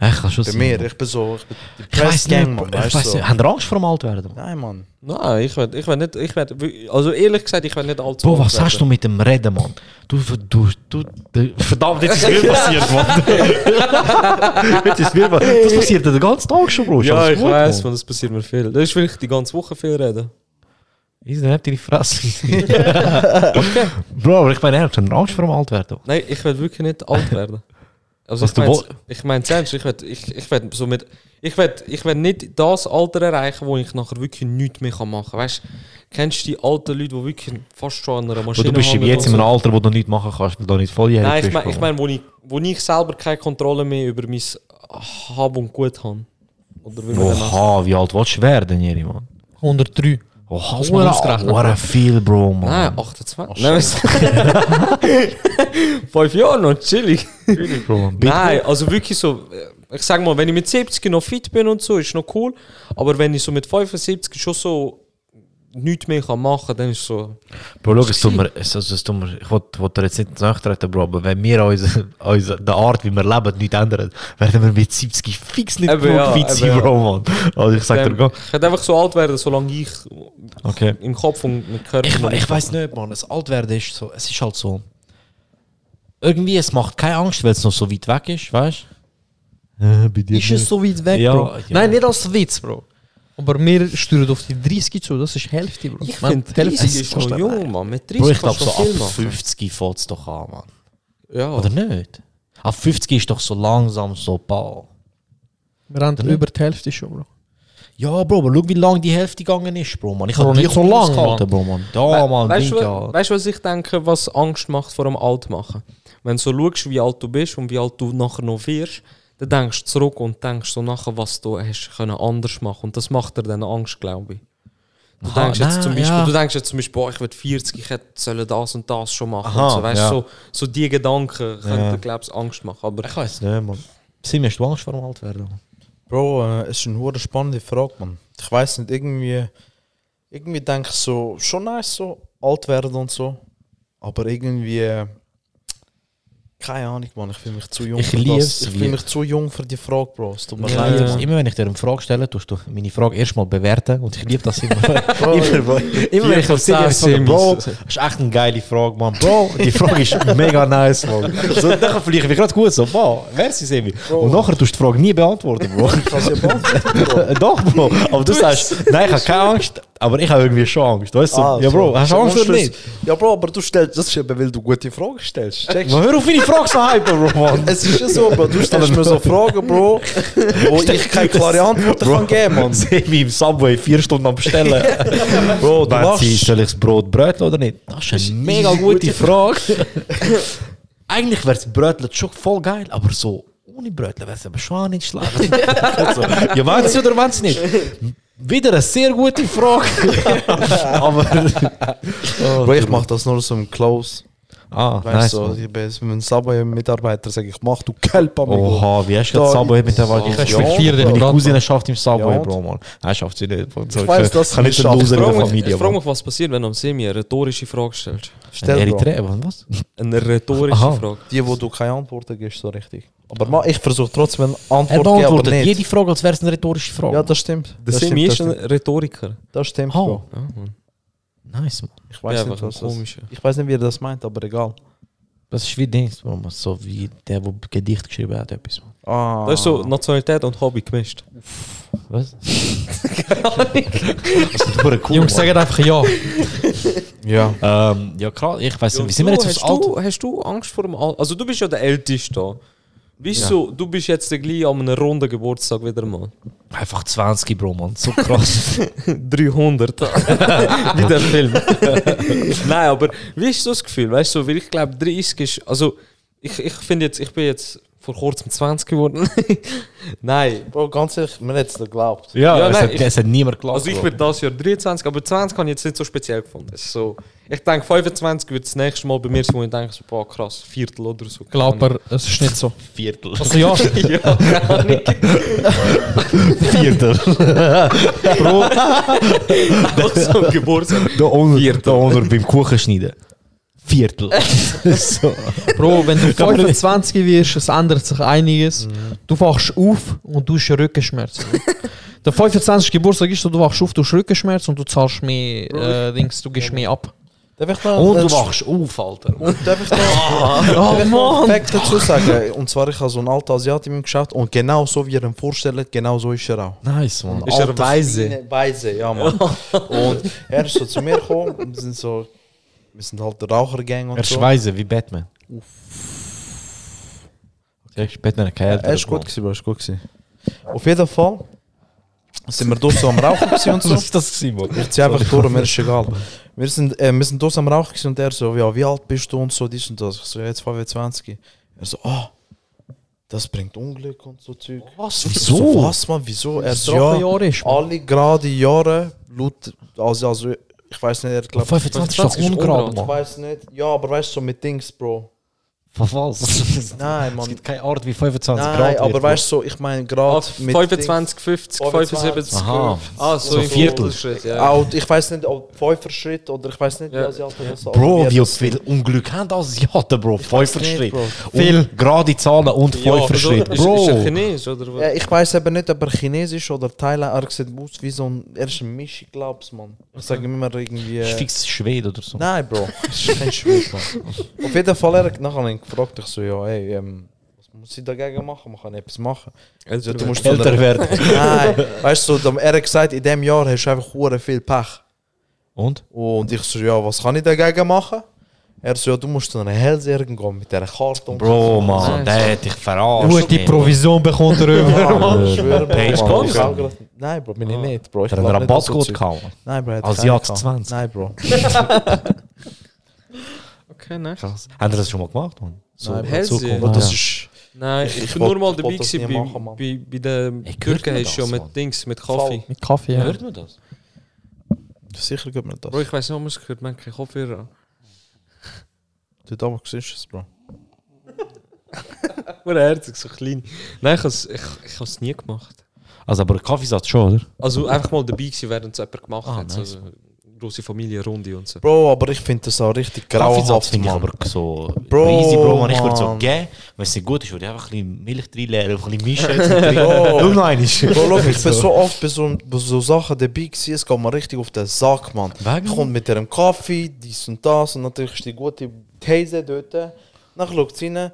Ich kann schon Bei mir, ich bin so, ich bin die Ich weiß Press Gang, nicht, man. Bro. ich Weißt weiss du? nicht. Haben Angst vor dem Altwerden? Nein, man. Nein, ich will, ich will nicht, ich will, also ehrlich gesagt, ich will nicht allzu Bro, was hast du werden. mit dem Reden, Mann? Du, du, du, du verdammt, jetzt ist mir passiert, Mann. jetzt ist mir passiert. Das passiert den ganzen Tag schon, Bro. Ist Ja, ich gut, weiß, man, das passiert mir viel. Das ist will ich die ganze Woche viel reden. Ist dann habt ihr die Fresse. okay. Bro, aber ich meine, ernst, habt ihr Angst vor dem Altwerden? Nein, ich will wirklich nicht alt werden. Also Was ich meine, ich ernst, ich will, ich, ich will so mit, ich will, ich will nicht das Alter erreichen, wo ich nachher wirklich nichts mehr kann machen kann. Weißt du, kennst du die alten Leute, die wirklich fast schon an einer Maschine du bist jetzt in einem Alter, wo du nichts machen kannst, weil du nicht volljährig Nein, ich bist. meine, ich mein, wo, ich, wo ich selber keine Kontrolle mehr über mein Hab und Gut habe. Oha, wie alt willst du werden, Jeri, Mann? 103. Oh, Muss man what, ausgerechnet what a feel, Bro, man. Nein, 28. Nein, Fünf Jahre noch, chillig. Bro. Nein, also wirklich so, äh, ich sag mal, wenn ich mit 70 noch fit bin und so, ist noch cool. Aber wenn ich so mit 75 schon so nichts mehr kann machen kann, dann ist so. Bro, schau, es tut mir, es, also, es tut mir, ich wollte jetzt nicht nachtreten, Bro, aber wenn wir unsere, unsere, die Art, wie wir leben, nicht ändern, werden wir mit 70 fix nicht Eben ja, fit sein, ja. Bro, man. Also ich sag dir, gar- ich werde einfach so alt werden, solange ich okay. im Kopf und im Körper. Ich, ich weiß nicht, man, das Altwerden ist so, es ist halt so, irgendwie, es macht keine Angst, weil es noch so weit weg ist, weißt du? Äh, dir Ist es so weit weg, Ja, Bro? ja. Nein, nicht als Witz, Bro. Aber wir steuern auf die 30 zu, das ist die Hälfte, Bro. Ich finde, die Hälfte 30 ist kostet- jung, Mann. Mit 30 Bro, ich glaube, kannst so ab viel machen. 50 fängt es doch an, man. Ja. Oder nicht? Ab 50 ist doch so langsam so bald. Wir haben über die Hälfte schon, Bro. Ja, Bro, aber schau, wie lange die Hälfte gegangen ist, Bro, man. Ich Bro, hab nicht so nie lang, ausgehalten, Bro, man. Da, We- man, weißt, wa- ja. weißt du, was ich denke, was Angst macht vor dem Altmachen? Wenn du so schaust, wie alt du bist und wie alt du nachher noch wirst, dann denkst du zurück und denkst so nachher, was du hast können anders machen Und das macht dir dann Angst, glaube ich. Du Aha, denkst, jetzt nein, zum Beispiel, ja. du denkst jetzt zum Beispiel, boah, ich will 40, ich hätte sollen das und das schon machen. Aha, so, weißt, ja. so, so die Gedanken können Ja. dir, glaube ich, Angst machen. Aber Ich weiß nicht, man. Sim, hast du Angst vor dem Altwerden? Bro, äh, es ist eine hure spannende Frage, man. Ich weiß nicht, irgendwie, irgendwie denke ich so, schon nice so, alt werden und so. Aber irgendwie, äh, keine Ahnung, man, ich fühle mich zu jung Ich lieb's, das. Ich fühle mich zu jung für die Frage, Bro. Es tut mir Ja, leid. Immer wenn ich dir eine Frage stelle, tust du meine Frage erstmal bewerten und ich liebe das immer. immer, Bro. immer wenn ich auf frage, zehn Bro, das ist echt eine geile Frage, man. Bro, die Frage ist mega nice, man. So, dann fliege ich gerade gut so, wow, merci, Semi. Und nachher tust du die Frage nie beantworten, Bro. Ich kann sie beantworten, Bro. Doch, Bro. Aber du sagst, nein, ich habe keine Angst, aber ich habe irgendwie schon Angst. Weißt du? Ah, ja, Bro, so. hast du Angst oder nicht? Ja, Bro, aber du stellst, das ist eben, weil du gute Fragen stellst. Checkst? Man, hör auf meine Frage zu hypen, Bro, man. Es ist ja so, Bro, du stellst mir so Fragen, Bro, wo ich keine klare Antworten kann geben, man. Semi im Subway vier Stunden am Bestellen. Bro, du machst... soll ich das Brot bröteln oder nicht? Das ist eine mega gute Frage. Eigentlich wäre das Bröteln schon voll geil, aber so ohne Bröteln wäre es aber schon nicht schlecht. so. Ja, meint sie oder meint sie nicht? Wieder eine sehr gute Frage. aber. Bro, ich mach das nur so im Close. Ah, Weißt nice. du, so, ich bin mit einem Subway-Mitarbeiter, sage ich, mach du Kelp mich. Oha, wie hast du Da- das Subway mit der Wahl? Ich respektiere den Meine Cousine schafft im Subway, Ja, Bro, Mann. Nein, schafft sie nicht. So, weiß, ich dass kann nicht schafft. Loser ich in frage der mich, Familie. ich frage mich, was passiert, wenn du am Semi eine rhetorische Frage stellst. Stell, Bro. Eritrea, was? Eine rhetorische Aha. Frage. Die, wo du keine Antworten gibst, so richtig. Aber ma, ich versuche trotzdem eine Er Antwort zu geben, aber beantwortet jede Frage, als wäre es eine rhetorische Frage. Ja, das stimmt. Der Das Semi stimmt, ist das ein. Rhetoriker. Das stimmt, Oh. Bro. Ja, Mann. nice, man. Ich Ja, weiß einfach nicht, was das komischer. Ich weiß nicht, wie er das meint, aber egal. Das ist wie Dings. So wie der, der Gedicht geschrieben hat, etwas. Ah. Das ist so Nationalität und Hobby gemischt. Was? das ist cool, Jungs, sagen einfach ja. Ja. Ähm, ja, klar, ich weiß nicht, wie sind wir jetzt aufs hast, Alter? du, hast du Angst vor dem Alter? Also du bist ja der Älteste da. Wieso? Du bist jetzt gleich an einem runden Geburtstag wieder mal. Einfach 20, Bro, man. So krass. 300. Wie der Film. Nein, aber wie ist so das Gefühl? Weißt du, so, weil ich glaube, 30 ist. Also, ich, ich finde jetzt, ich bin jetzt vor kurzem 20 geworden. Nein. Bro, ganz ehrlich, man hat es nicht geglaubt. ja, Ja, es, nein, hat, ich- es hat niemand geglaubt. Also ich bin das Jahr 23, aber 20 habe ich jetzt nicht so speziell gefunden. So, ich denke 25 wird das nächste Mal bei mir sein, wo ich denke, so, boah krass, Viertel oder so. Glaub mir, es ist nicht so. Viertel. Also ja, ja, keine Ahnung. Viertel. Bro, Also Geburtstag. da unten, da unten beim Kuchen schneiden. Viertel. so. Bro, wenn du 25 wirst, es ändert sich einiges. Du wachst auf und du hast Rückenschmerzen. Der 25. Geburtstag ist so, du wachst auf, du hast Rückenschmerzen und du zahlst mehr äh, Dings, du gibst mehr ab. Und du wachst auf, Alter. Und darf ich noch, darf ich noch einen Fact dazu sagen? Und zwar, ich habe so einen alten Asiaten im geschaut und genau so wie ihr ihn vorstellt, genau so ist er auch. Nice, man. Ist er weise? Weise, ja, Mann. und er ist so zu mir gekommen, und wir sind so, wir sind halt der Rauchergang und Er so. weise wie Batman. Sagst du, Batman keine Eltern. Er ist gut gewesen, Bro, ist gut gewesen. Auf jeden Fall sind wir dort so am Rauchen gewesen und so. Was ist das gewesen, Mann? Ich zieh einfach durch, mir ist egal. Wir sind, äh, wir sind dort am Rauchen gewesen und er so, ja, wie alt bist du und so, dies und das. Ich so, ja, jetzt 25. Er so, ah, das bringt Unglück und so Zeug. Was? So, Wieso? was, man? Wieso? Er Das ja, Drachenjahr ist, man. alle gerade Jahre, laut, also, also ich weiß nicht, er glaubt... 25 ist doch 25 ist ungerade, ungerade. Ich Mann. weiß nicht. Ja, aber weißt du, so mit Dings, Bro. Von was? Nein, Es Mann. gibt keine Art wie 25 Nein, Grad. aber wird, weißt du, so, ich meine Ah, gerade mit 25, 50, 75. Aha. Ah, so, So im Viertel. Ja. auch, ich weiß nicht, ob Fünfer-Schritt oder ich weiß nicht, wie Ja. Asiaten das sagen. Bro, wie viel Unglück haben Asiaten, Bro? Fünfer nicht, Schritt. Bro. Viel gerade Zahlen und Ja, Fünfer aber Schritt. Ist, ist er Bro. Chinesisch oder was? Ja, ich weiß eben nicht, ob er Chinesisch oder Thailand, er sieht aus wie so ein, er ist ein Mischung, glaubst man. Ich sage immer irgendwie... Ist Äh, fix Schwede oder so. nein, Bro, das ist kein Schwede, Mann. Auf jeden Fall, er, nachher gefragt, ich so, ja, ey, ähm, was muss ich dagegen machen? Man kann etwas machen. Also, du musst so Älter eine- werden. Nein, weißt du, so, er hat gesagt, in diesem Jahr hast du einfach viel Pech. Und? Und ich so, ja, was kann ich dagegen machen? Er so, ja, du musst zu einer Hellseherin gehen mit dieser Karte. und Bro, so. Mann, der hat dich verarscht. Gute Mann. Provision bekommt er über. Ja, ich schwöre, Bro. Page Nein, Bro, bin ich nicht, Bro. Ich Hat er einen so Rabattcode gehabt? Nein, Bro, er hat Asiat keinen 20. Nein, Bro. Okay, nice. Krass. Haben wir das schon mal gemacht, Mann? So, Nein, Bro. Hellseher. Bro, das Ja. ist... Nein, Ich- ich, bin nur mal dabei gewesen, bei, machen, Mann. bei, bei den Türken man das, mit? Dings, mit Kaffee. Mit Kaffee, ja. Hört man das? Sicher geht mir das. Bro, ich weiß nicht, ob man es gehört, man hat keinen Kopfhörer an. Du damals siehst es, Bro. Oder herzig, so klein. Nein, ich habe es ich, ich has nie gemacht. Also, aber Kaffeesatz schon, oder? Also einfach mal dabei gewesen, während es jemand gemacht Ah, hat. nice. So, große Familienrunde und so. Bro, aber ich finde das auch richtig grauenhaft, finde ich aber so Bro, easy, Bro. Man, ich würde so geben, wenn es nicht gut ist, würde ich einfach ein bisschen Milch reinleeren, ein bisschen mischen. Nur noch einmal. Bro, look, ich bin so oft bei so, bei so Sachen dabei gewesen, es geht mir richtig auf den Sack, Mann. Wegen? Ich komme mit ihrem Kaffee, dies und das und natürlich ist die gute These dort. Dann schaut sie rein,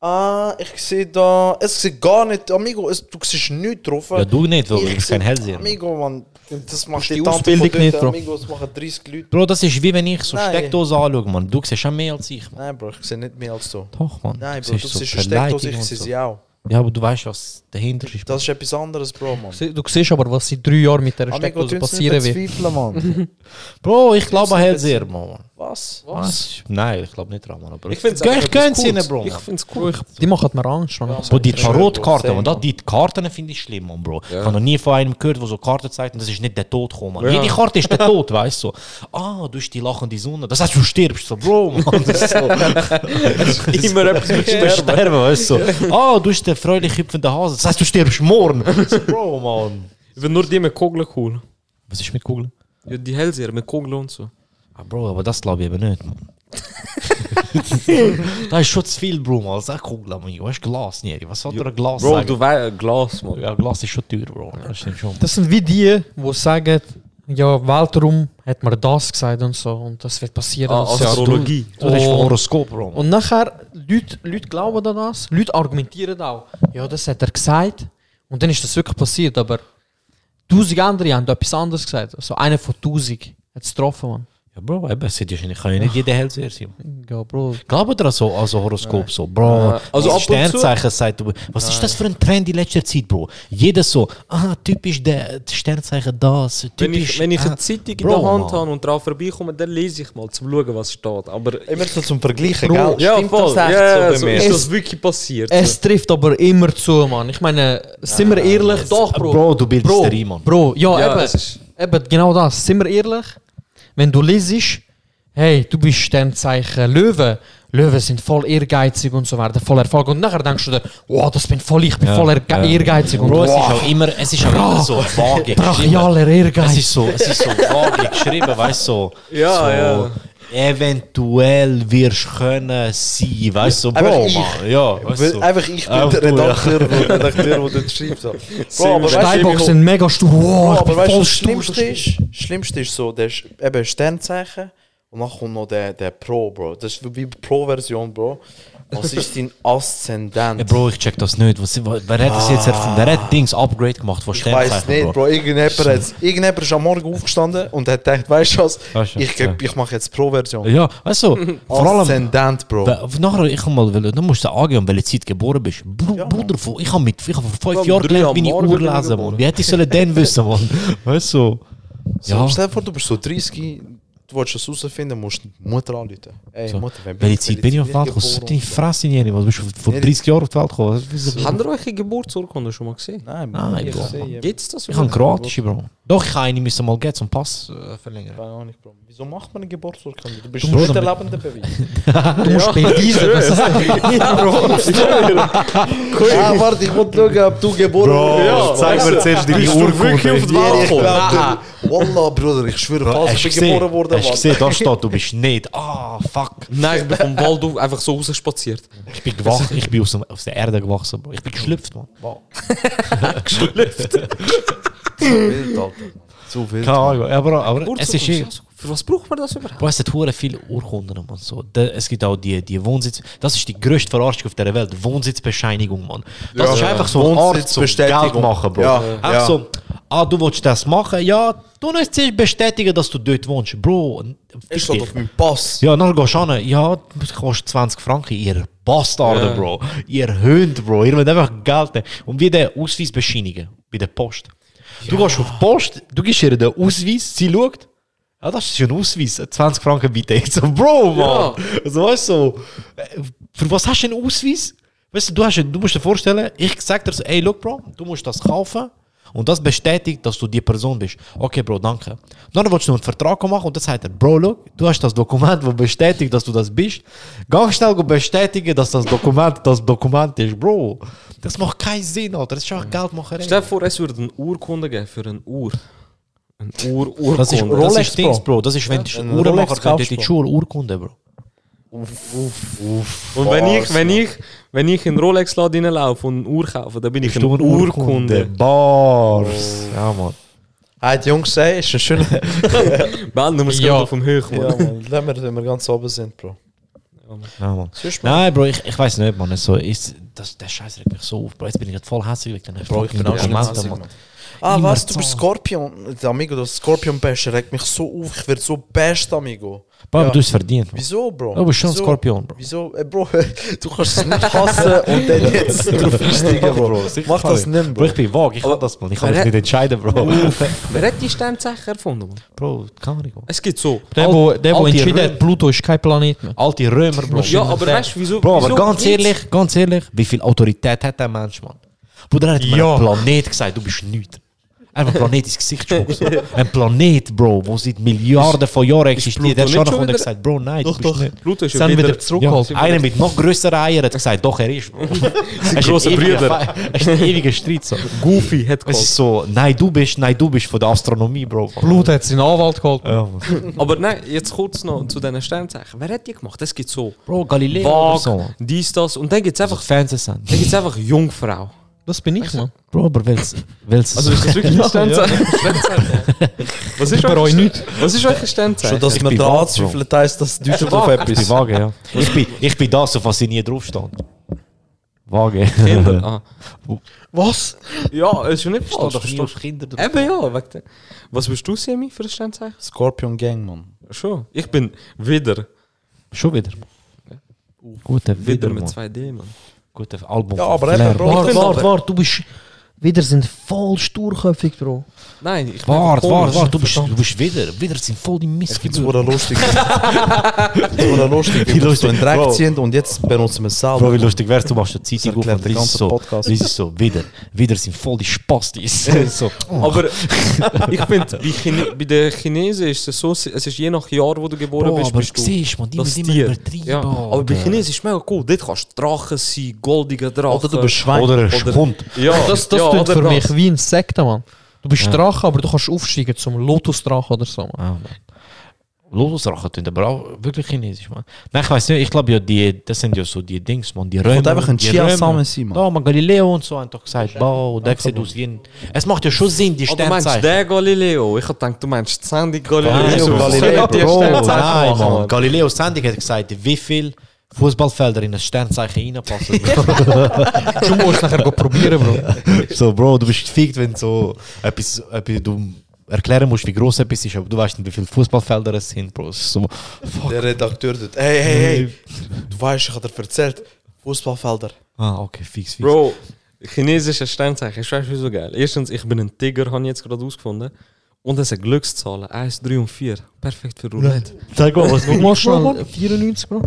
ah, ich sehe da, es sieht gar nicht, Amigo, es, du siehst nichts drauf. Ja, du nicht, weil Ich bist kein seh- Hellseher. Amigo, man, das macht die die Ausbildung nicht, Bro. Amigo, das machen 30 Leute. Bro, das ist wie wenn ich so Nein. Steckdose anschaue, man. Du siehst schon mehr als ich, man. Nein, Bro, ich sehe nicht mehr als du. Doch, man. Nein, Bro, siehst du so siehst eine Steckdose, ich sehe so. sie auch. Ja, aber du weißt, was dahinter ist. Das ist etwas anderes, Bro, man. Du siehst aber, was in drei Jahren mit der Steckdose passieren wird. bezweifeln, Mann. Bro, ich glaube an Hellseher, man. Was? Was? Nein, ich glaube nicht dran, man. Aber Ich finde Geh- ich gönn's ihnen, Bro. Ich finde es cool. Die machen mir Angst. Man. Bro, die Tarotkarten, da, die Karten finde ich schlimm, man, Bro. Ja. Ich habe noch nie von einem gehört, der so Karten zeigt und das ist nicht der Tod gekommen, man. Ja. Jede Karte ist der Tod, weißt du. So. Ah, du bist die lachende Sonne. Das heißt, du stirbst so, Bro, man. Das ist so. Immer etwas mit Du Sterben. sterben, weißt du. So. Ah, du bist der freudig hüpfende Hase. Das heißt, du stirbst morgen. So, Bro, man. Ich finde nur die mit Kugeln cool. Was ist mit Kugeln? Ja, die Hellseher mit Kugeln und so. Ah, Bro, aber das glaube ich eben nicht, man. das ist schon zu viel, Bro, man. Sag Kugeln, man. Du hast Glas, nie. Was hat er ein Glas Bro, sagen? du weißt, Glas, man. Ja, Glas ist schon teuer, Bro. Das stimmt schon. Das sind wie die, die sagen, ja, Weltraum hat mir das gesagt und so. Und das wird passieren. Ah, und so. Astrologie. Das ist von Horoskop, Bro. Und nachher, Leute, Leute glauben an das, Leute argumentieren auch. Ja, das hat er gesagt. Und dann ist das wirklich passiert. Aber tausend andere haben etwas anderes gesagt. Also einer von tausend hat es getroffen, man. Ja, Bro, eben, es ja nicht, kann ja nicht jeder Hellseher sein. Ja, Bro. Glaubt ihr so, also Horoskop so, Bro? Ja, also ab Sternzeichen sagt, was ist das für ein Trend in letzter Zeit, Bro? Jeder so, ah, typisch der Sternzeichen das, typisch. Wenn ich, wenn ich ah. eine Zeitung in Bro, der Hand Mann. habe und drauf vorbeikomme, dann lese ich mal, zum schauen, was steht. Aber Immer so zum Vergleichen, Bro, gell? ja, Stimmt voll. das echt ja, so bei so mir? ist Es- das wirklich passiert. Es trifft aber immer zu, man. Ich meine, sind wir ehrlich? Doch, Bro. Bro, du bildest Bro, der Riemann. Bro, ja, Ja, eben, eben, genau das. Sind wir ehrlich? Wenn du lesest, hey, du bist Sternzeichen Löwe. Löwen sind voll ehrgeizig und so weiter, voll Erfolg. Und nachher denkst du dir, wow, das bin voll ich, bin Ja, voll erge- ja. ehrgeizig. Und Bro, es ist wow, auch immer, es ist auch immer so vage. brachialer Es Ehrgeiz. ist so, es ist so vage geschrieben, weißt du, so, Ja, so ja. Eventuell wirst können sein, weißt du, so, Bro, ich. Mann, ja, weißt du. Einfach ich bin der. Redakteur, der Redakteur, der dort schreibt. So. Bro, aber Steinbock sind mega stur. Wow, aber weißt du, voll das. Schlimmste ist, Schlimmste ist so, der ist eben Sternzeichen und dann kommt noch der, der Pro, Bro. Das ist wie die Pro-Version, Bro. Was ist dein Aszendent? Ja, Bro, ich check das nicht. Was, wer hat das jetzt erfunden? Wer hat Dings Upgrade gemacht von ich weiß Sternzeichen, nicht, Bro? Bro. Irgendjemand, hat's- irgendjemand ist am Morgen aufgestanden und hat gedacht, weißt du was, Weißt du, ich, geb- ich mache jetzt Pro-Version. Ja, du, vor allem... Aszendent, Bro. Weil- Nachher, ich kann mal, wollen- du musst dir angeben, welche Zeit geboren bist. Bru Bruder, vor- ich habe mit, ich hab vor fünf Ja, Jahren drei gelernt, am ich Morgen bin ich Urlesen, geboren. Mann. Wie hätte ich sollen denn wissen, Mann? Weißt du? So, Ja. Stell dir vor, du bist so 30, du willst es herausfinden, musst du die Mutter anrufen. Ey, So. Mutter, wenn Welche Zeit bin ich auf die Welt gekommen? geboren? Deine Fresse, Jenny, was bist du vor Nee, 30 Jahren auf die Welt gekommen? Was- Haben ihr euch eine Geburtsurkunde schon mal gesehen? Nein, Nein, ich Bro. es das? Ich habe kroatische, Bro. Doch, ich habe eine müssen mal gehen zum Pass äh, verlängern. Keine Ahnung, Bro. Wieso macht man eine Geburtsurkunde? Du bist nicht musst der lebende Beweis. Du musst beweisen, dass es ah, warte, ich wollte schauen, ob du geboren Ja, zeig mir zuerst deine Bist du wirklich auf die Ja, Welt gekommen? Wallah, Bruder, ich schwöre, falls ich bin gesehen? geboren worden, Hast du Mann. gesehen, da steht, du bist nicht. Ah, fuck. Nein, ich bin vom Wald auf- einfach so rausspaziert. Ich bin gewachsen, ich bin aus, dem, aus der Erde gewachsen, Bro. Ich bin geschlüpft, man. Geschlüpft. Wild, Alter. Zu wild. Keine Ahnung, aber, aber es ist eh... Für was braucht man das überhaupt? Bro, es hat hure viele Urkunden, man. So. Da, es gibt auch die, die Wohnsitz... Das ist die größte Verarschung auf der Welt. Wohnsitzbescheinigung, man. Das Ja. ist einfach so eine Art Wohnsitzbestätigung. Geld machen, Bro. Ja, Einfach ja. so... Ah, du willst das machen? Ja, du musst zuerst bestätigen, dass du dort wohnst. Bro, doch dich. auf meinem Pass. Ja, dann gehst du an, ja, das kostet 20 Franken, ihr Bastarde, Ja. Bro. Ihr Hund, Bro. Ihr wollt einfach Geld nehmen. Und wie der Ausweis bescheinigen, bei der Post. Du gehst auf die Post, du gibst ihr den Ausweis, sie schaut, ja, das ist ein Ausweis, 20 Franken bitte. Ich so, Bro, Mann. Also, weißt du, so, äh, für was hast du einen Ausweis? Weißt du, du, hast, du musst dir vorstellen, ich sag dir so, ey, look, Bro, du musst das kaufen. Und das bestätigt, dass du die Person bist. Okay, Bro, danke. Dann willst du einen Vertrag machen und dann sagt er, Bro, look, du hast das Dokument, das bestätigt, dass du das bist. Ganz schnell bestätigen, dass das Dokument das Dokument ist, Bro. Das macht keinen Sinn, Alter. Das ist einfach Geldmacherei. Stell dir vor, es würde eine Urkunde geben für eine Uhr. Eine Uhr, Urkunde. Das ist Rolex, Rolex Dings, Bro. Das ist, wenn du Rolex machen könnt, kaufst, in die Bro. Schule Urkunde, Bro. Und wenn ich, wenn ich, wenn ich in den Rolex-Laden reinlaufe und eine Uhr kaufe, dann bin ich du eine Urkunde. Bars. Ja, Mann. Hey, die Jungs sagen, ist ein schöner... Bald wir es Ja. dem Höch, ja, Mann. Mann, wenn wir, wenn wir ganz oben sind, Bro. Ja, Mann. Mann. Nein, Bro, ich, ich weiß nicht, Mann. So, ist, das, der Scheiß regt mich so auf, Bro. Jetzt bin ich gerade voll hässlich wegen den Bro, ich bin auch schon hässlich, Mann. Ah, was? Du bist. Der Amigo, das Scorpion-Basher regt mich so auf. Ich werde so bashed, Amigo. Bro, Ja. du hast es verdient. Wieso, Bro? Du bist schon ein Wieso? Skorpion, Bro. Wieso? Äh, Bro, du kannst es nicht hassen und dann jetzt drauf einsteigen, Bro. Mach das nicht, Bro, Bro. ich bin vage, ich kann das, Mann. Ich kann mich nicht entscheiden, Bro. Wer hat die Sternzeichen erfunden, Mann? Bro, keine Ahnung. Es gibt so. Der, wo, der, wo entschieden Römer. hat, Pluto ist kein Planet mehr. Alte Römer, Bro. Ja, aber weißt du, wieso? Bro, aber wieso ganz ehrlich, ganz ehrlich, wie viel Autorität hat der Mensch, Mann? Bruder, er hat mir Ja. einen Planet gesagt, du bist nichts. Einfach ein Planet ins Gesicht so. Ein Planet, Bro, wo seit Milliarden von Jahren existiert. Der hat schon noch schon gesagt, Bro, nein, du bist nicht. Pluto ist Sind wieder, wieder zurückgeholt. Ja, einer mit noch größeren Eiern hat gesagt, doch, er ist. Es ewiger Brüder. Fe- Es ist ein ewiger Streit. So. Goofy hat Es geholt. ist so, nein, du bist, nein, du bist von der Astronomie, Bro. Pluto hat seinen Anwalt geholt. Ja. Aber nein, jetzt kurz noch zu diesen Sternzeichen. Wer hat die gemacht? Es gibt so Bro, Galileo oder Vag, so. dies, das. Und dann gibt es Also einfach, Fernsehsender. dann gibt's einfach Jungfrau. Das bin ich, Mann. Bro, aber willst willst Also ist das wirklich ein Sternzeichen? Was ist euch nicht. Was ist euch ein Sternzeichen? Schon, dass Ich man bin daran vage, Bro. zweifelt, heisst, das deutet auf Ich bin etwas. vage, ja. Ich bin, ich bin das, auf was ich nie drauf stand. Vage. Kinder. Ah. Was? Ja, es ist schon nicht falsch. doch nie auf Kinder du? Eben ja. Wegen der- Was bist du, Semi, für ein Sternzeichen? Scorpion Gang, Mann. Schon. Ich bin wieder. Schon wieder. Guter Wieder wieder, mit Mann. 2D, Mann. Guter Album. Ja, aber Flair. eben, Bro. Warte, finde warte, aber- warte, du bist. Wieder sind voll sturköpfig, Bro. Nein, ich Warte, bin warte, du bist, du bist wieder. Wieder sind voll die Ich finde es Missgeburt. wurde lustig. Es wurde lustig, wie wir lustig, Dreck Bro. ziehen und jetzt benutzen wir es selber. Bro, wie lustig wär's, du machst eine Zeitung auf und den liest ganzen so, Podcast. liest so, wieder, wieder sind voll die Spastis. so. Aber ich finde, bei, bei den Chinesen ist es so, es ist je nach Jahr, wo du geboren Bro, bist, aber bist du siehst man, die müssen immer übertrieben. Ja. Aber bei. Chinesen ist es mega cool. Dort kannst du Drachen sein, goldiger Drache. Oder du bist Schwein. Oder ein Hund. Ja, Das, das ja, für mich wie ein Sekte, Mann. Du bist Ja. Drache, aber du kannst aufsteigen zum Lotusdrache oder so, Mann. Lotusrache tun, aber auch wirklich chinesisch, man. Nein, ich weiß nicht, ich glaube ja, die, das sind ja so die Dings, man. Die Römer. Und einfach ein die Chia Römer. Samen sein, Mann. Ja, man, Galileo und so haben doch gesagt, wow, der sieht aus wie ein. Es macht ja schon Sinn, die Oh, du meinst Sternzeichen. der Galileo? Ich hab gedacht, du meinst Sandy Galileo. Galileo, Galileo, die Bro, Sternzeichen nein, machen, Mann. Mann. Galileo Sandig hat gesagt, wie viel Fußballfelder in ein Sternzeichen reinpassen. Du musst nachher probieren, Bro. so, Bro, du bist gefickt, wenn so etwas, etwas du erklären musst, wie groß etwas ist, aber du weißt nicht, wie viele Fußballfelder es sind, Bro. So, fuck. Der Redakteur dort. Hey, hey, hey. Du weißt, ich habe dir erzählt. Fußballfelder. Ah, okay, fix, fix. Bro, chinesische Sternzeichen, ich weiß wieso geil. Erstens, ich bin ein Tiger, habe ich jetzt gerade herausgefunden. Und es sind Glückszahlen. 1, 3 und 4. Perfekt für Roulette. Sag mal, was mal schnell, 94, Bro.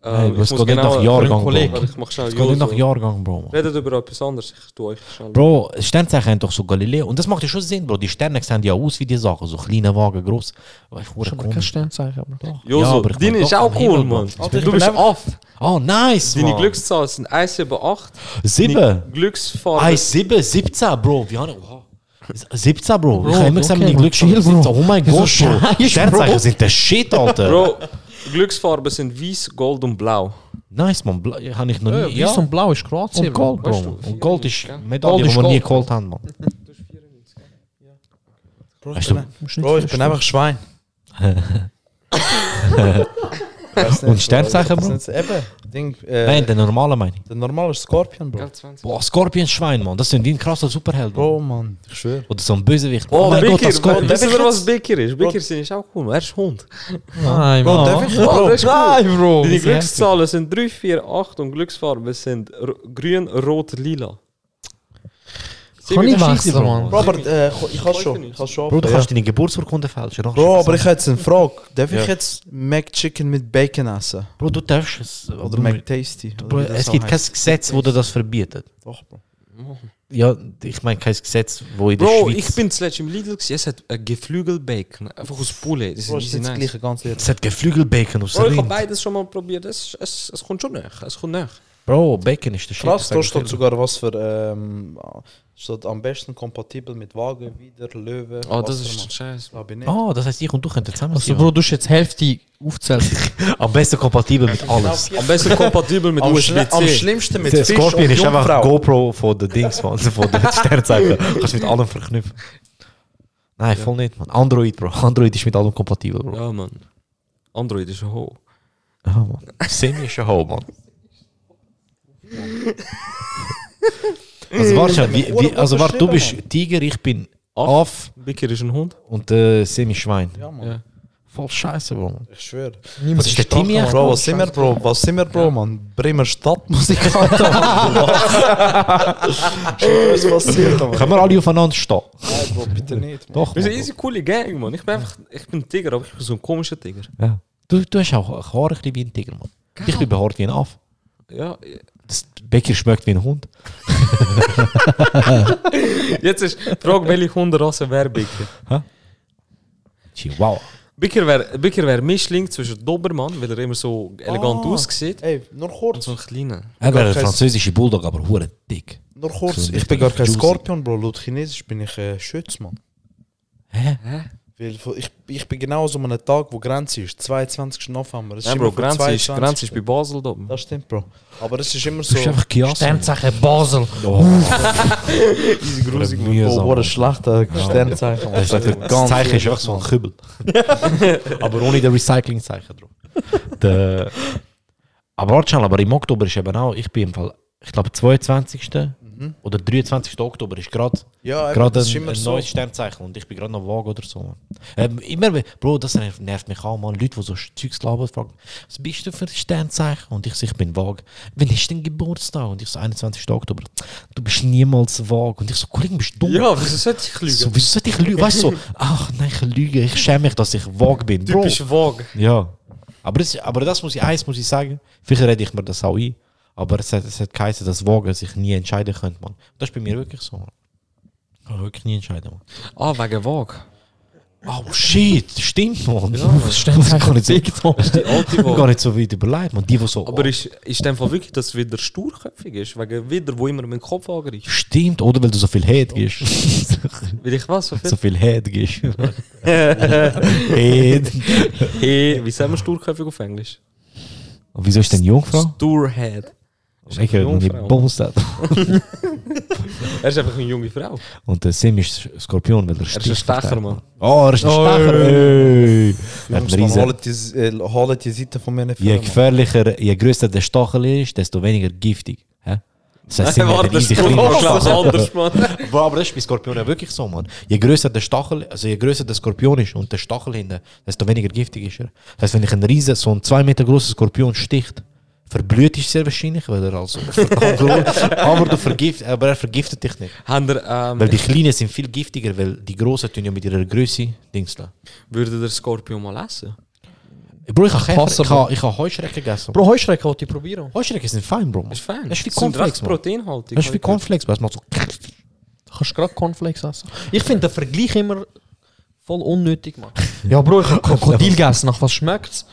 Ähm, Hey, es muss geht nicht nach genau- Jahrgang, Bro. Warte, Ich mach schnell Es geht nicht nach. Jahrgang, Bro. Redet über etwas anderes. Ich tue euch schnell. Bro, Sternzeichen haben doch so Galileo. Und das macht ja schon Sinn, Bro. Die Sterne sehen ja aus wie die Sachen. So kleine Wagen, groß. Aber ich wurde Schon kein komisch. Sternzeichen, aber doch. Joso, Ja, aber ich deine ist auch cool, Himmel, Mann. Bro. Du bist off. Oh, nice, Deine Mann. Glückszahlen sind 1, 7, 8. Sieben. Deine Glücksfarbe. 1, 7, 17, Bro. Wie haben wow. 17, Bro. Bro, ich habe immer gesagt, meine Glückszahl chill, ist Bro. 17. Oh mein Gott, Bro. Sternzeichen sind der Shit, Alter. Bro, Glücksfarben sind weiß, gold und blau. Nice, man. Bla habe ich noch Ja, nie. Ja, Weiß und Blau ist Kroatien. Und Gold, Weißt Bro. du, Und Gold ist 94, Medaille, Gold die ist wir nie Gold, geholt haben, man. Weißt Bro, ich bin einfach Schwein. Nicht, Und Sternzeichen, Bro? Bro? Das sind Eben, Ding, äh, Nein, der normale meine ich. der normale Skorpion, Bro. Gell, 20. Boah, Scorpion Schwein, man. Das sind wie ein krasser Superheld. Mann. Bro, Mann, ich schwöre. Oder so ein Bösewicht. Oh, mein Gott, das Scorpion. Darf ich was Bekir ist? Bekir sind ist auch cool. Er ist Hund. Nein, Bro, Mann. darf ich? Oh, Bro, das ist cool. Nein, Bro. Sie Glückszahlen sind 3, 4, 8 und Glücksfarben sind grün, rot, lila. Kann ich wechseln, Mann. Bro, aber äh, ich kann schon. Ich kann schon. Bro, du ja. kannst deine Geburtsurkunde fälschen. Bro, aber ich habe jetzt eine Frage. Darf Ja. ich jetzt McChicken mit Bacon essen? Bro, du darfst es. Oder McTasty? Bro, das es gibt kein. Gesetz, wo dir das verbietet. Doch, Bro. Ja, ich meine kein Gesetz, wo in der Bro, Schweiz... ich bin zuletzt im Lidl gewesen. Es hat ein Geflügelbacon. Einfach aus Poulet. Das ist Bro, ist das nice. gleiche, ganz ehrlich. Es hat Geflügelbacon aus Bro, ich habe beides schon mal probiert. Es, es, es kommt schon nach. Es kommt nach. Bro, Bacon ist der Shit. Krass, da steht sogar was für. Ähm, steht am besten kompatibel mit Wagen, Wider, Löwe. Oh, das ist nicht. Oh, das heißt, ich und du könnten zusammen Also. Bro, du hast jetzt Hälfte aufzählt. Am besten kompatibel mit alles. Am besten kompatibel mit Am, schli am schlimmsten mit Fisch Scorpion und ist einfach Jungfrau. GoPro von den Dings, man. Also von den Sternzeichen. Kannst mit allem verknüpfen. Nein, voll nicht, man. Android, Bro. Android ist mit allem kompatibel, Bro. Ja, man. Android ist ein Ho. Ja, man. Semi ist ein Ho, man. Also warte schon, wie, wie, also warte, du bist Tiger, ich bin Aff Bicker ist ein Hund. und äh, Semi Schwein. Ja, Mann. Ja. Voll scheiße, Bro. Ich schwöre. Was ist der Timmy? echt? Bro, was sind wir, Bro? Was sind wir, Bro, Mann? Bremer Stadtmusikant. Was passiert, Mann? Können wir alle aufeinander stehen? Nein, Bro, bitte nicht. Mann. Doch, Wir sind man. easy coole Gang, man. Ich bin einfach, ich bin ein Tiger, aber ich bin so ein komischer Tiger. Ja. Du, du hast auch Haare ein bisschen wie ein Tiger, man. Ich bin behaart wie ein Aff. Ja, Das Becker schmeckt wie ein Hund. jetzt ist die Frage, welche Hunderasse wäre Bicker? Chihuahua. Bicker wäre wär Mischling zwischen Dobermann, weil er immer so elegant Ah. aussieht, Ey, nur und kurz. so ein kleiner. Er wäre ein kein- französischer Bulldog, aber hure dick. Nur kurz. So Ich bin gar kein juicy. Skorpion, Bro. Laut Chinesisch bin ich äh, Schütz, Mann. Hä? Weil ich, ich bin genau so an einem Tag, wo Grenze ist. 22. November. Ist Nein, Bro, Grenze ist, 22.. Grenze ist bei Basel da. Das stimmt, Bro. Aber es ist immer so. einfach Chiasso. Sternzeichen Basel. Oh, Easy grusig. Oh, mühsam. what a schlechter Sternzeichen. Das, das, das Zeichen ist einfach so ein Kübel. aber ohne das Recycling-Zeichen drauf. Der- aber warte aber im Oktober ist eben auch, ich bin im Fall, ich glaube 22. oder 23. Oktober ist gerade Ja, gerade ein, ein so. neues Sternzeichen und ich bin gerade noch vage oder so. Ähm, immer, Bro, das nervt, mich auch, man. Leute, die so Zeugs labern, fragen, was bist du für ein Sternzeichen? Und ich sage, ich bin vage. Wann ist dein Geburtstag? Und ich so, 21. Oktober. Du bist niemals vage. Und ich so, Kollege, bist du dumm? Ja, wieso sollte ich lügen? So, wieso sollte ich lügen? Weißt du, so, ach nein, ich lüge, ich schäme mich, dass ich vage bin. Bro. Typisch vage. Ja. Aber das, aber das muss ich, eins muss ich sagen, vielleicht rede ich mir das auch ein, aber es hat, es hat geheißen, dass Wagen sich nie entscheiden könnte, man. Das ist bei mir wirklich so. Ich kann wirklich nie entscheiden, man. Ah, wegen vage. Oh shit, stimmt, man. Ja, Das Sternzeichen gar nicht so, Mann. Die alte gar Vage. nicht so weit überlegt, man. Die, die so, Aber ist, ist dem Fall wirklich, dass es wieder sturköpfig ist? Wegen wieder, wo immer mein Kopf angreift? stimmt, oder weil du so viel Head gibst. Will ich was? So viel? so viel Head gibst. Head. Hey, wie sagen wir sturköpfig auf Englisch? Und wieso ist denn Jungfrau? Stourhead. Ist Ich eine habe nicht Jungfrau. Bums hat. Er ist einfach eine junge Frau. Und der Sim ist Skorpion, weil er Er ist ein. Stecher, Mann. Oh, er ist ein Stecher. Er hat Jungs, einen man, riesen- holt die, äh, holt die Seite von mir Je gefährlicher, je größer der Stachel ist, desto weniger giftig. Hä? Das heißt, Nein, sind warte, wir das easy ist klein. ganz anders, Mann. Bro, aber das ist bei Skorpionen wirklich so, man. Je größer der Stachel, also je größer der Skorpion ist und der Stachel hinten, desto weniger giftig ist er. Das heißt, wenn ich einen riesen, so einen 2 Meter großen Skorpion sticht, Verblüht ist sehr wahrscheinlich, weil er also aber, du vergift, aber er vergiftet dich nicht. Ihr, ähm, Weil die Kleinen sind viel giftiger, weil die Großen tun ja mit ihrer Größe Dings da. würde der Skorpion mal essen? Bro, ich habe ich habe, ich habe Heuschrecken gegessen. Bro, Heuschrecken wollte ich probieren. Heuschrecken sind fein, Bro. Ist fein. Das ist wie Cornflakes, proteinhaltig. Das ist wie Cornflakes, weil es macht so... Du kannst gerade Cornflakes essen. Ich finde den Vergleich immer voll unnötig, Mann. ja, Bro, ich habe Krokodil gegessen. Nach was schmeckt's?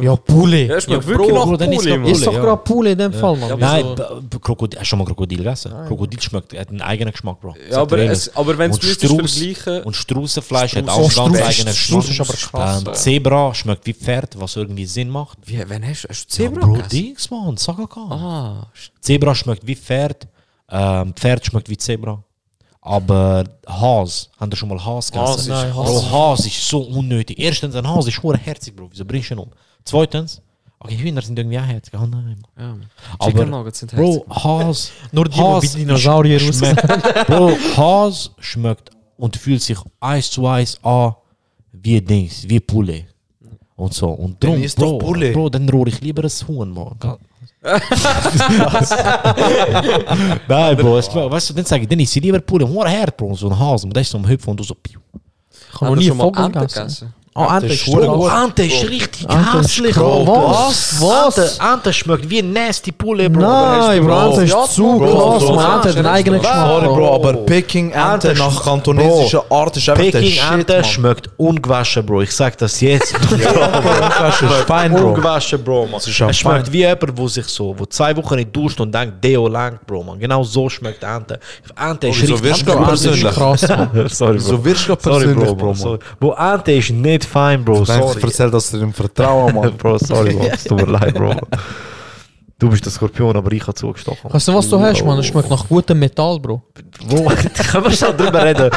Ja, Poulet. Ja, es schmeckt Ja, wirklich Bro, nach Bro, es Mann. Ist doch ja. gerade Poulet in dem Fall, Mann. Ja, Nein, b- Krokodil, hast du schon mal Krokodil gegessen? Krokodil schmeckt, hat einen eigenen Geschmack, Bro. Ja, aber, es, aber wenn es Strauß- vergleichen... Und Straußenfleisch hat Strauß- auch einen ganz Strauß- eigenen Strauß Geschmack. ist aber krass, Ähm, ja. Zebra schmeckt wie Pferd, was irgendwie Sinn macht. Wie, wenn hast, hast du Ja, Zebra Bro, gegessen? Dings, Mann, Sagaka. Ah, Zebra schmeckt wie Pferd, ähm, Pferd schmeckt wie Zebra. Aber Has, haben ihr schon mal Has gegessen? Has ist- Nein, Bro, Has ist so unnötig. Erstens, ein Has ist hure herzig, Bro. Wieso bringst du ihn um? Zweitens, okay, Hühner sind irgendwie auch herzig. Oh nein. Ja. Aber, Nuggets sind Bro, herzig. Has. Nur die, die Has wie Dinosaurier schmeckt, Bro, Has schmeckt und fühlt sich eins zu eins an wie Dings, wie Poulet. Und so. Und drum, Dann doch Bro. Bro, dann rohr ich lieber ein Huhn, Mann. Nein, Bro, weißt du, dann sage ich, dann ist sie lieber Poulet. Hure hart, Bro, so ein Hase. Und das ist so ein Hüpfen und so, piu. Ich habe noch nie Vogel gegessen. Ah, Ente ist ist gut. Ante ist richtig Ante ist hässlich, krass. Bro. Was? Was? Ante, Ante schmeckt wie ein nasty Poulet, Bro. Nein, Bro, Ente ist zu krass. Man Ente hat einen eigenen Geschmack. Sorry, Bro, aber Peking Ente Ente nach sch- kantonesischer Art ist einfach der Peking Ente schmeckt ungewaschen, Bro. Ich sag das jetzt. Ist Bro. Ungewaschen, Bro, man. ist Es schmeckt wie jemand, wo sich so, wo zwei Wochen nicht duscht und denkt, Deo langt, Bro, man. Genau so schmeckt Ente. Ente ist richtig Ente ist? Krass. Sorry, Bro. So wirst du persönlich, Bro. Bro, Ente ist nicht fein, Bro. Ich Sorry. erzähl das dir im Vertrauen, Mann. Bro, sorry, Bro. Es tut mir leid, Bro. Du bist der Skorpion, aber ich habe zugestochen. Weißt du, was du hast, Mann? Es schmeckt nach gutem Metall, Bro. Bro, können wir schon drüber reden?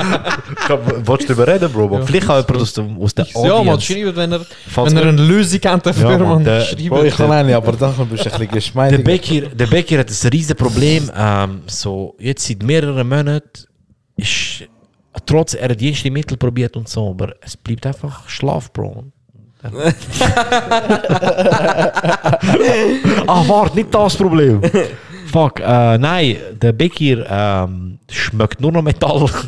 Willst du drüber reden, Bro? Man, Vielleicht auch jemand aus, dem, aus der Ja, man, Audience. schreibt, wenn er, wenn er eine Lösung kennt dafür, Ja, man. der- Schreibt Bro, ich kann eine, aber dann bist du ein bisschen Der geschmeidig. Becker, der Becker hat ein riesiges Problem. Ähm, so, jetzt seit mehreren Monaten ist trotz er hat jegliche Mittel probiert und so, aber es bleibt einfach Schlaf, Bro. ah, warte, nicht das Problem. Fuck, äh, nein, der Becker ähm, schmeckt nur noch Metall.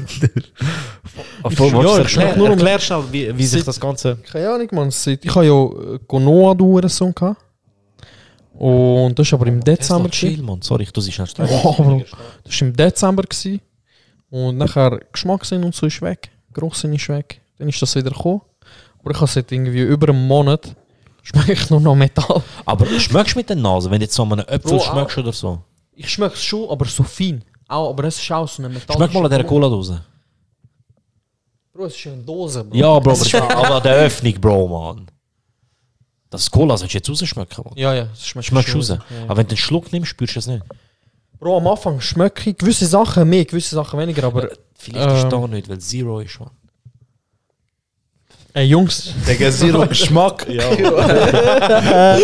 Ja, ich schmeck nur noch- Erklär schnell, wie, wie sich das Ganze. Keine Ahnung, man. Ich habe ja äh, Gonoa du so gehabt. Und das war aber im Dezember. chill, gewesen. man. Sorry, du siehst nicht Oh. Das war im Dezember. Gewesen. Und nachher Geschmackssinn und so ist weg. Geruchssinn ist weg. Dann ist das wieder gekommen. Aber ich habe seit irgendwie über einem Monat schmecke ich nur noch Metall. Aber schmeckst du mit der Nase, wenn du jetzt so einen Äpfel Bro, schmeckst oder so? Ich schmecke es schon, aber so fein. Auch, aber es ist auch so eine Metall. Schmeck mal an dieser Cola-Dose. Bro, es ist eine Dose, Bro. Ja, Bro, Es aber, aber an der Öffnung, Bro, man. Das Cola sollst du jetzt rausschmecken, man. Ja, ja, es schmeckt Schmeckst raus. Ja, ja. Aber wenn du einen Schluck nimmst, spürst du es nicht. Bro, am Anfang schmecke ich gewisse Sachen mehr, gewisse Sachen weniger, aber... Vielleicht ist Ähm. da nicht, weil Zero ist, man. Ey, Jungs. Digga, Zero Geschmack. Ja.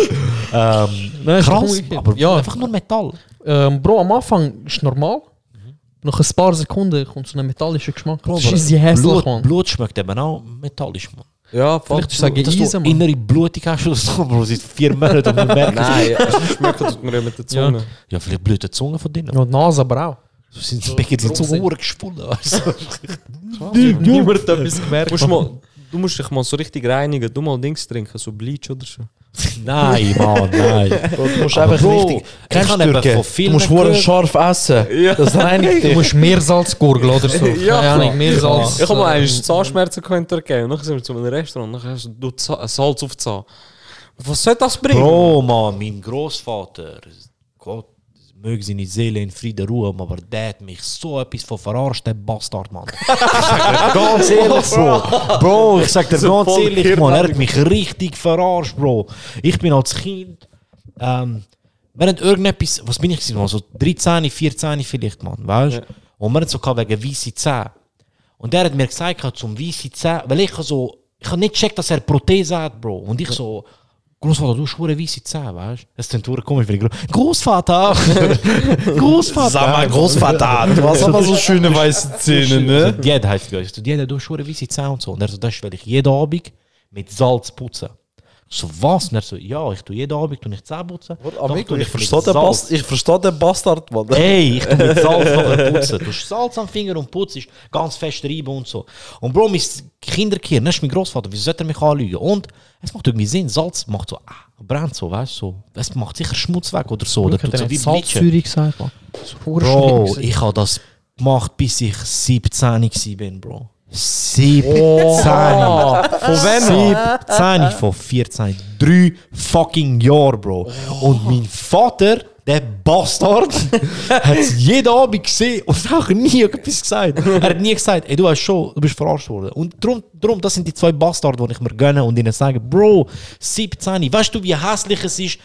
ähm, Nein, krass, aber Ja. einfach nur Metall. Ähm, Bro, am Anfang ist normal. Nach ein paar Sekunden kommt so ein metallischer Geschmack. Bro, das ist easy hässlich, Blut, man. Blut schmeckt eben auch metallisch, man. Ja. Vielleicht ist es Dass Eisen, du innere Blutung hast oder so, Bro, seit vier Monaten und du merkst Nein, schmecken tut man ja mit der Zunge. Ja, vielleicht blüht die Zunge von denen. Ja, die Nase aber auch. So sind die Bäcker, die Zunge weißt du. Niemand hat etwas gemerkt. Du musst, mal, du musst dich mal so richtig reinigen. Du mal Dings trinken, so Bleach oder so. Nein, Mann, nein. Bro, du musst Aber einfach Bro, richtig. ich Kennst kann du eben von Du musst hure scharf essen. Das reinigt Du musst Meersalz gurgeln oder so. Ja, Keine Ahnung, Meersalz. Ich habe mal äh, einen Zahnschmerzen in Türkei. Und dann sind wir zu einem Restaurant. Und dann hast du Salz auf die Zahn. Was soll das bringen? Bro, Mann, mein Großvater, Gott, möge seine Seele in Frieden ruhen, aber der hat mich so etwas von verarscht, der Bastard, Mann. Ich sag dir ganz ehrlich, Bro. Bro, ich sag dir So ganz ehrlich, Mann, er hat mich richtig verarscht, Bro. Ich bin als Kind, ähm, haben irgendetwas, was bin ich gewesen, Mann? So 13, 14 vielleicht, Mann, weißt du? Und wir haben so wegen weiße Zähne. Und der hat mir gesagt, zum weiße Zähne, weil ich so, ich habe nicht gecheckt, dass er Prothese hat, Bro. Und ich so, Großvater, du hast hure weiße Zähne, weißt du? Das ist hure komisch, wenn ich Gro- Großvater! Großvater! Sag mal, Großvater, du hast aber so schöne weiße Zähne, ne? Dad heißt gleich. So, Dad, du hast hure weiße Zähne und so. Und er so, das weil ich jeden Abend mit Salz putze. So, was? Und er so, ja, ich tue jeden Abend tue ich Zähne putzen. Amigo, tue ich mit verstehe den. Bast ich verstehe den Bastard, Mann. Ey, ich tu mit Salz nachher putzen. Du hast Salz am Finger und putzt ganz fest reiben und so. Und Bro, mein Kinderkind, das ist mein Großvater, wieso sollte er mich anlügen? Und es macht irgendwie Sinn, Salz macht so, ah, brennt so, weißt du, so. Es macht sicher Schmutz weg oder so. Oder Ich tut so wie wie. Salzsäure gesagt, man. So hure Bro, ich habe das gemacht, bis ich 17 war, Bro. 17. Von wann? 17 von 14. Drei fucking Jahre, Bro. Und mein Vater, der Bastard, hat es jeden Abend gesehen und auch nie etwas gesagt. Er hat nie gesagt, ey, du hast schon, du bist verarscht worden. Und darum, darum das sind die zwei Bastarde, die ich mir gönne und ihnen sage, Bro, 17, weißt du, wie hässlich es ist,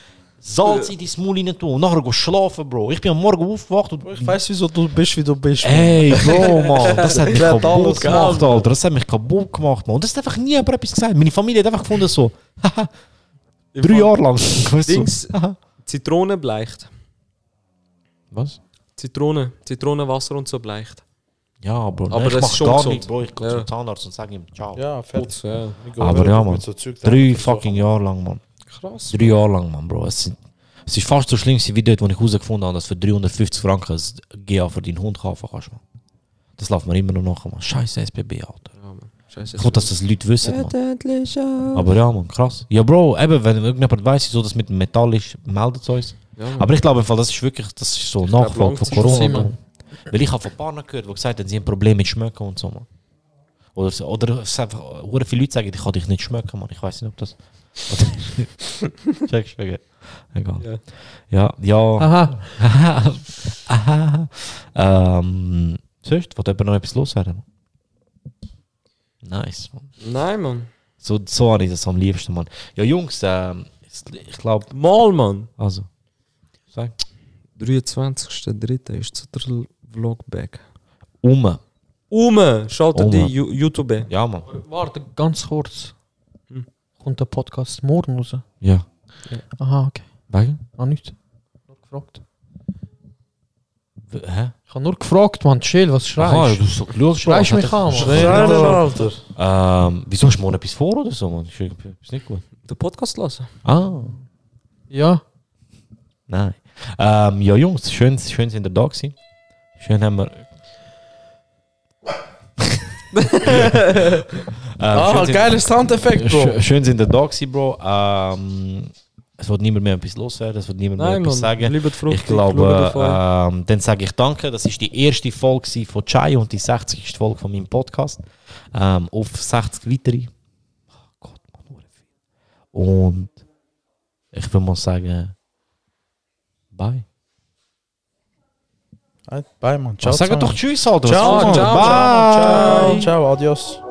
Salz in dein Maul rein tun und nachher gehen schlafen, Bro. Ich bin am Morgen aufgewacht und Ich weiß, wieso du bist, wie du bist. Mann. Ey, Bro, Mann, das hat mich kaputt alles gemacht, Alter. Das hat mich kaputt gemacht, Mann. Und das hat einfach nie jemand etwas gesagt. Meine Familie hat einfach gefunden so, haha, drei Jahre lang. Weißt du? Dings, Zitrone bleicht. Was? Zitrone, Zitronenwasser und so bleicht. Ja, Bro. Aber ich das mach ist schon gar nicht, Bro. Ich gehe Ja. zum Zahnarzt und sage ihm ciao. Ja, fertig. Putz, ja. Aber ja, Mann. So Drei fucking Jahre lang, Mann. Krass. Drei Jahre lang, Mann, Bro. Es, sind, es ist fast so schlimm wie dort, wo ich herausgefunden habe, dass für 350 Franken ein GA für deinen Hund kaufen kannst, Mann. Das läuft mir immer noch nach, Mann. Scheiße SBB, Alter. Ja, Mann. Scheiße. Ich hoffe, dass das Leute wissen, Mann. Aber ja, man, krass. Ja, Bro, eben, wenn irgendjemand weiß, so das mit dem Metall ist, meldet es uns. Ja. Aber ich glaube, im Fall, das ist wirklich das ist so Nachfolge von Corona. sein. Weil ich habe von Paaren gehört, die gesagt haben, sie haben Probleme mit Schmecken und so. Man. Oder, oder es einfach, hure viele Leute sagen, ich kann dich nicht schmecken, man. Ich weiß nicht, ob das. Oder- Checkst du? Egal. Ja, ja. Aha. Aha. Ähm, sonst, wollte jemand noch etwas loswerden? Nice, man. Nein, Mann. So, so habe ich das am liebsten, Mann. Ja, Jungs, ähm, ich glaube, Mal, Mann. also. Sag. 23.03. ist der Vlog back. Um. Um, schaltet Um. die YouTube. Ja, Mann. Warte, ganz kurz. Kommt der Podcast morgen raus? Ja. Aha, okay. Wegen? Ah, nicht. Nur gefragt. Hä? Ich habe nur gefragt, man. Chill, was Aha, schreist du hast so geschaut. Schreist mich an, Mann. Schreiner, Alter. Ähm, wieso hast du morgen etwas vor oder so, Mann? Ist, ist nicht gut. Den Podcast lassen. Ah. Ja. Nein. Ähm, ja, Jungs, schön, schön sind ihr da gewesen. Schön haben wir. ähm, Ah, sind- geiler Soundeffekt, Bro. Sch- Schön sind ihr da gewesen, Bro. Ähm, es wird niemand mehr etwas loswerden, es wird niemand mehr etwas sagen. Fruchtig. Ich glaube, ähm, dann sage ich danke. Das ist die erste Folge von Chai und die 60. Folge von meinem Podcast. Ähm, auf 60 weitere. Oh Gott, Mann. Und ich würde mal sagen, bye. Bye, Mann. Ciao. Sag doch Tschüss, Alter. Ciao, ciao, man? ciao, Bye. ciao, ciao, adios.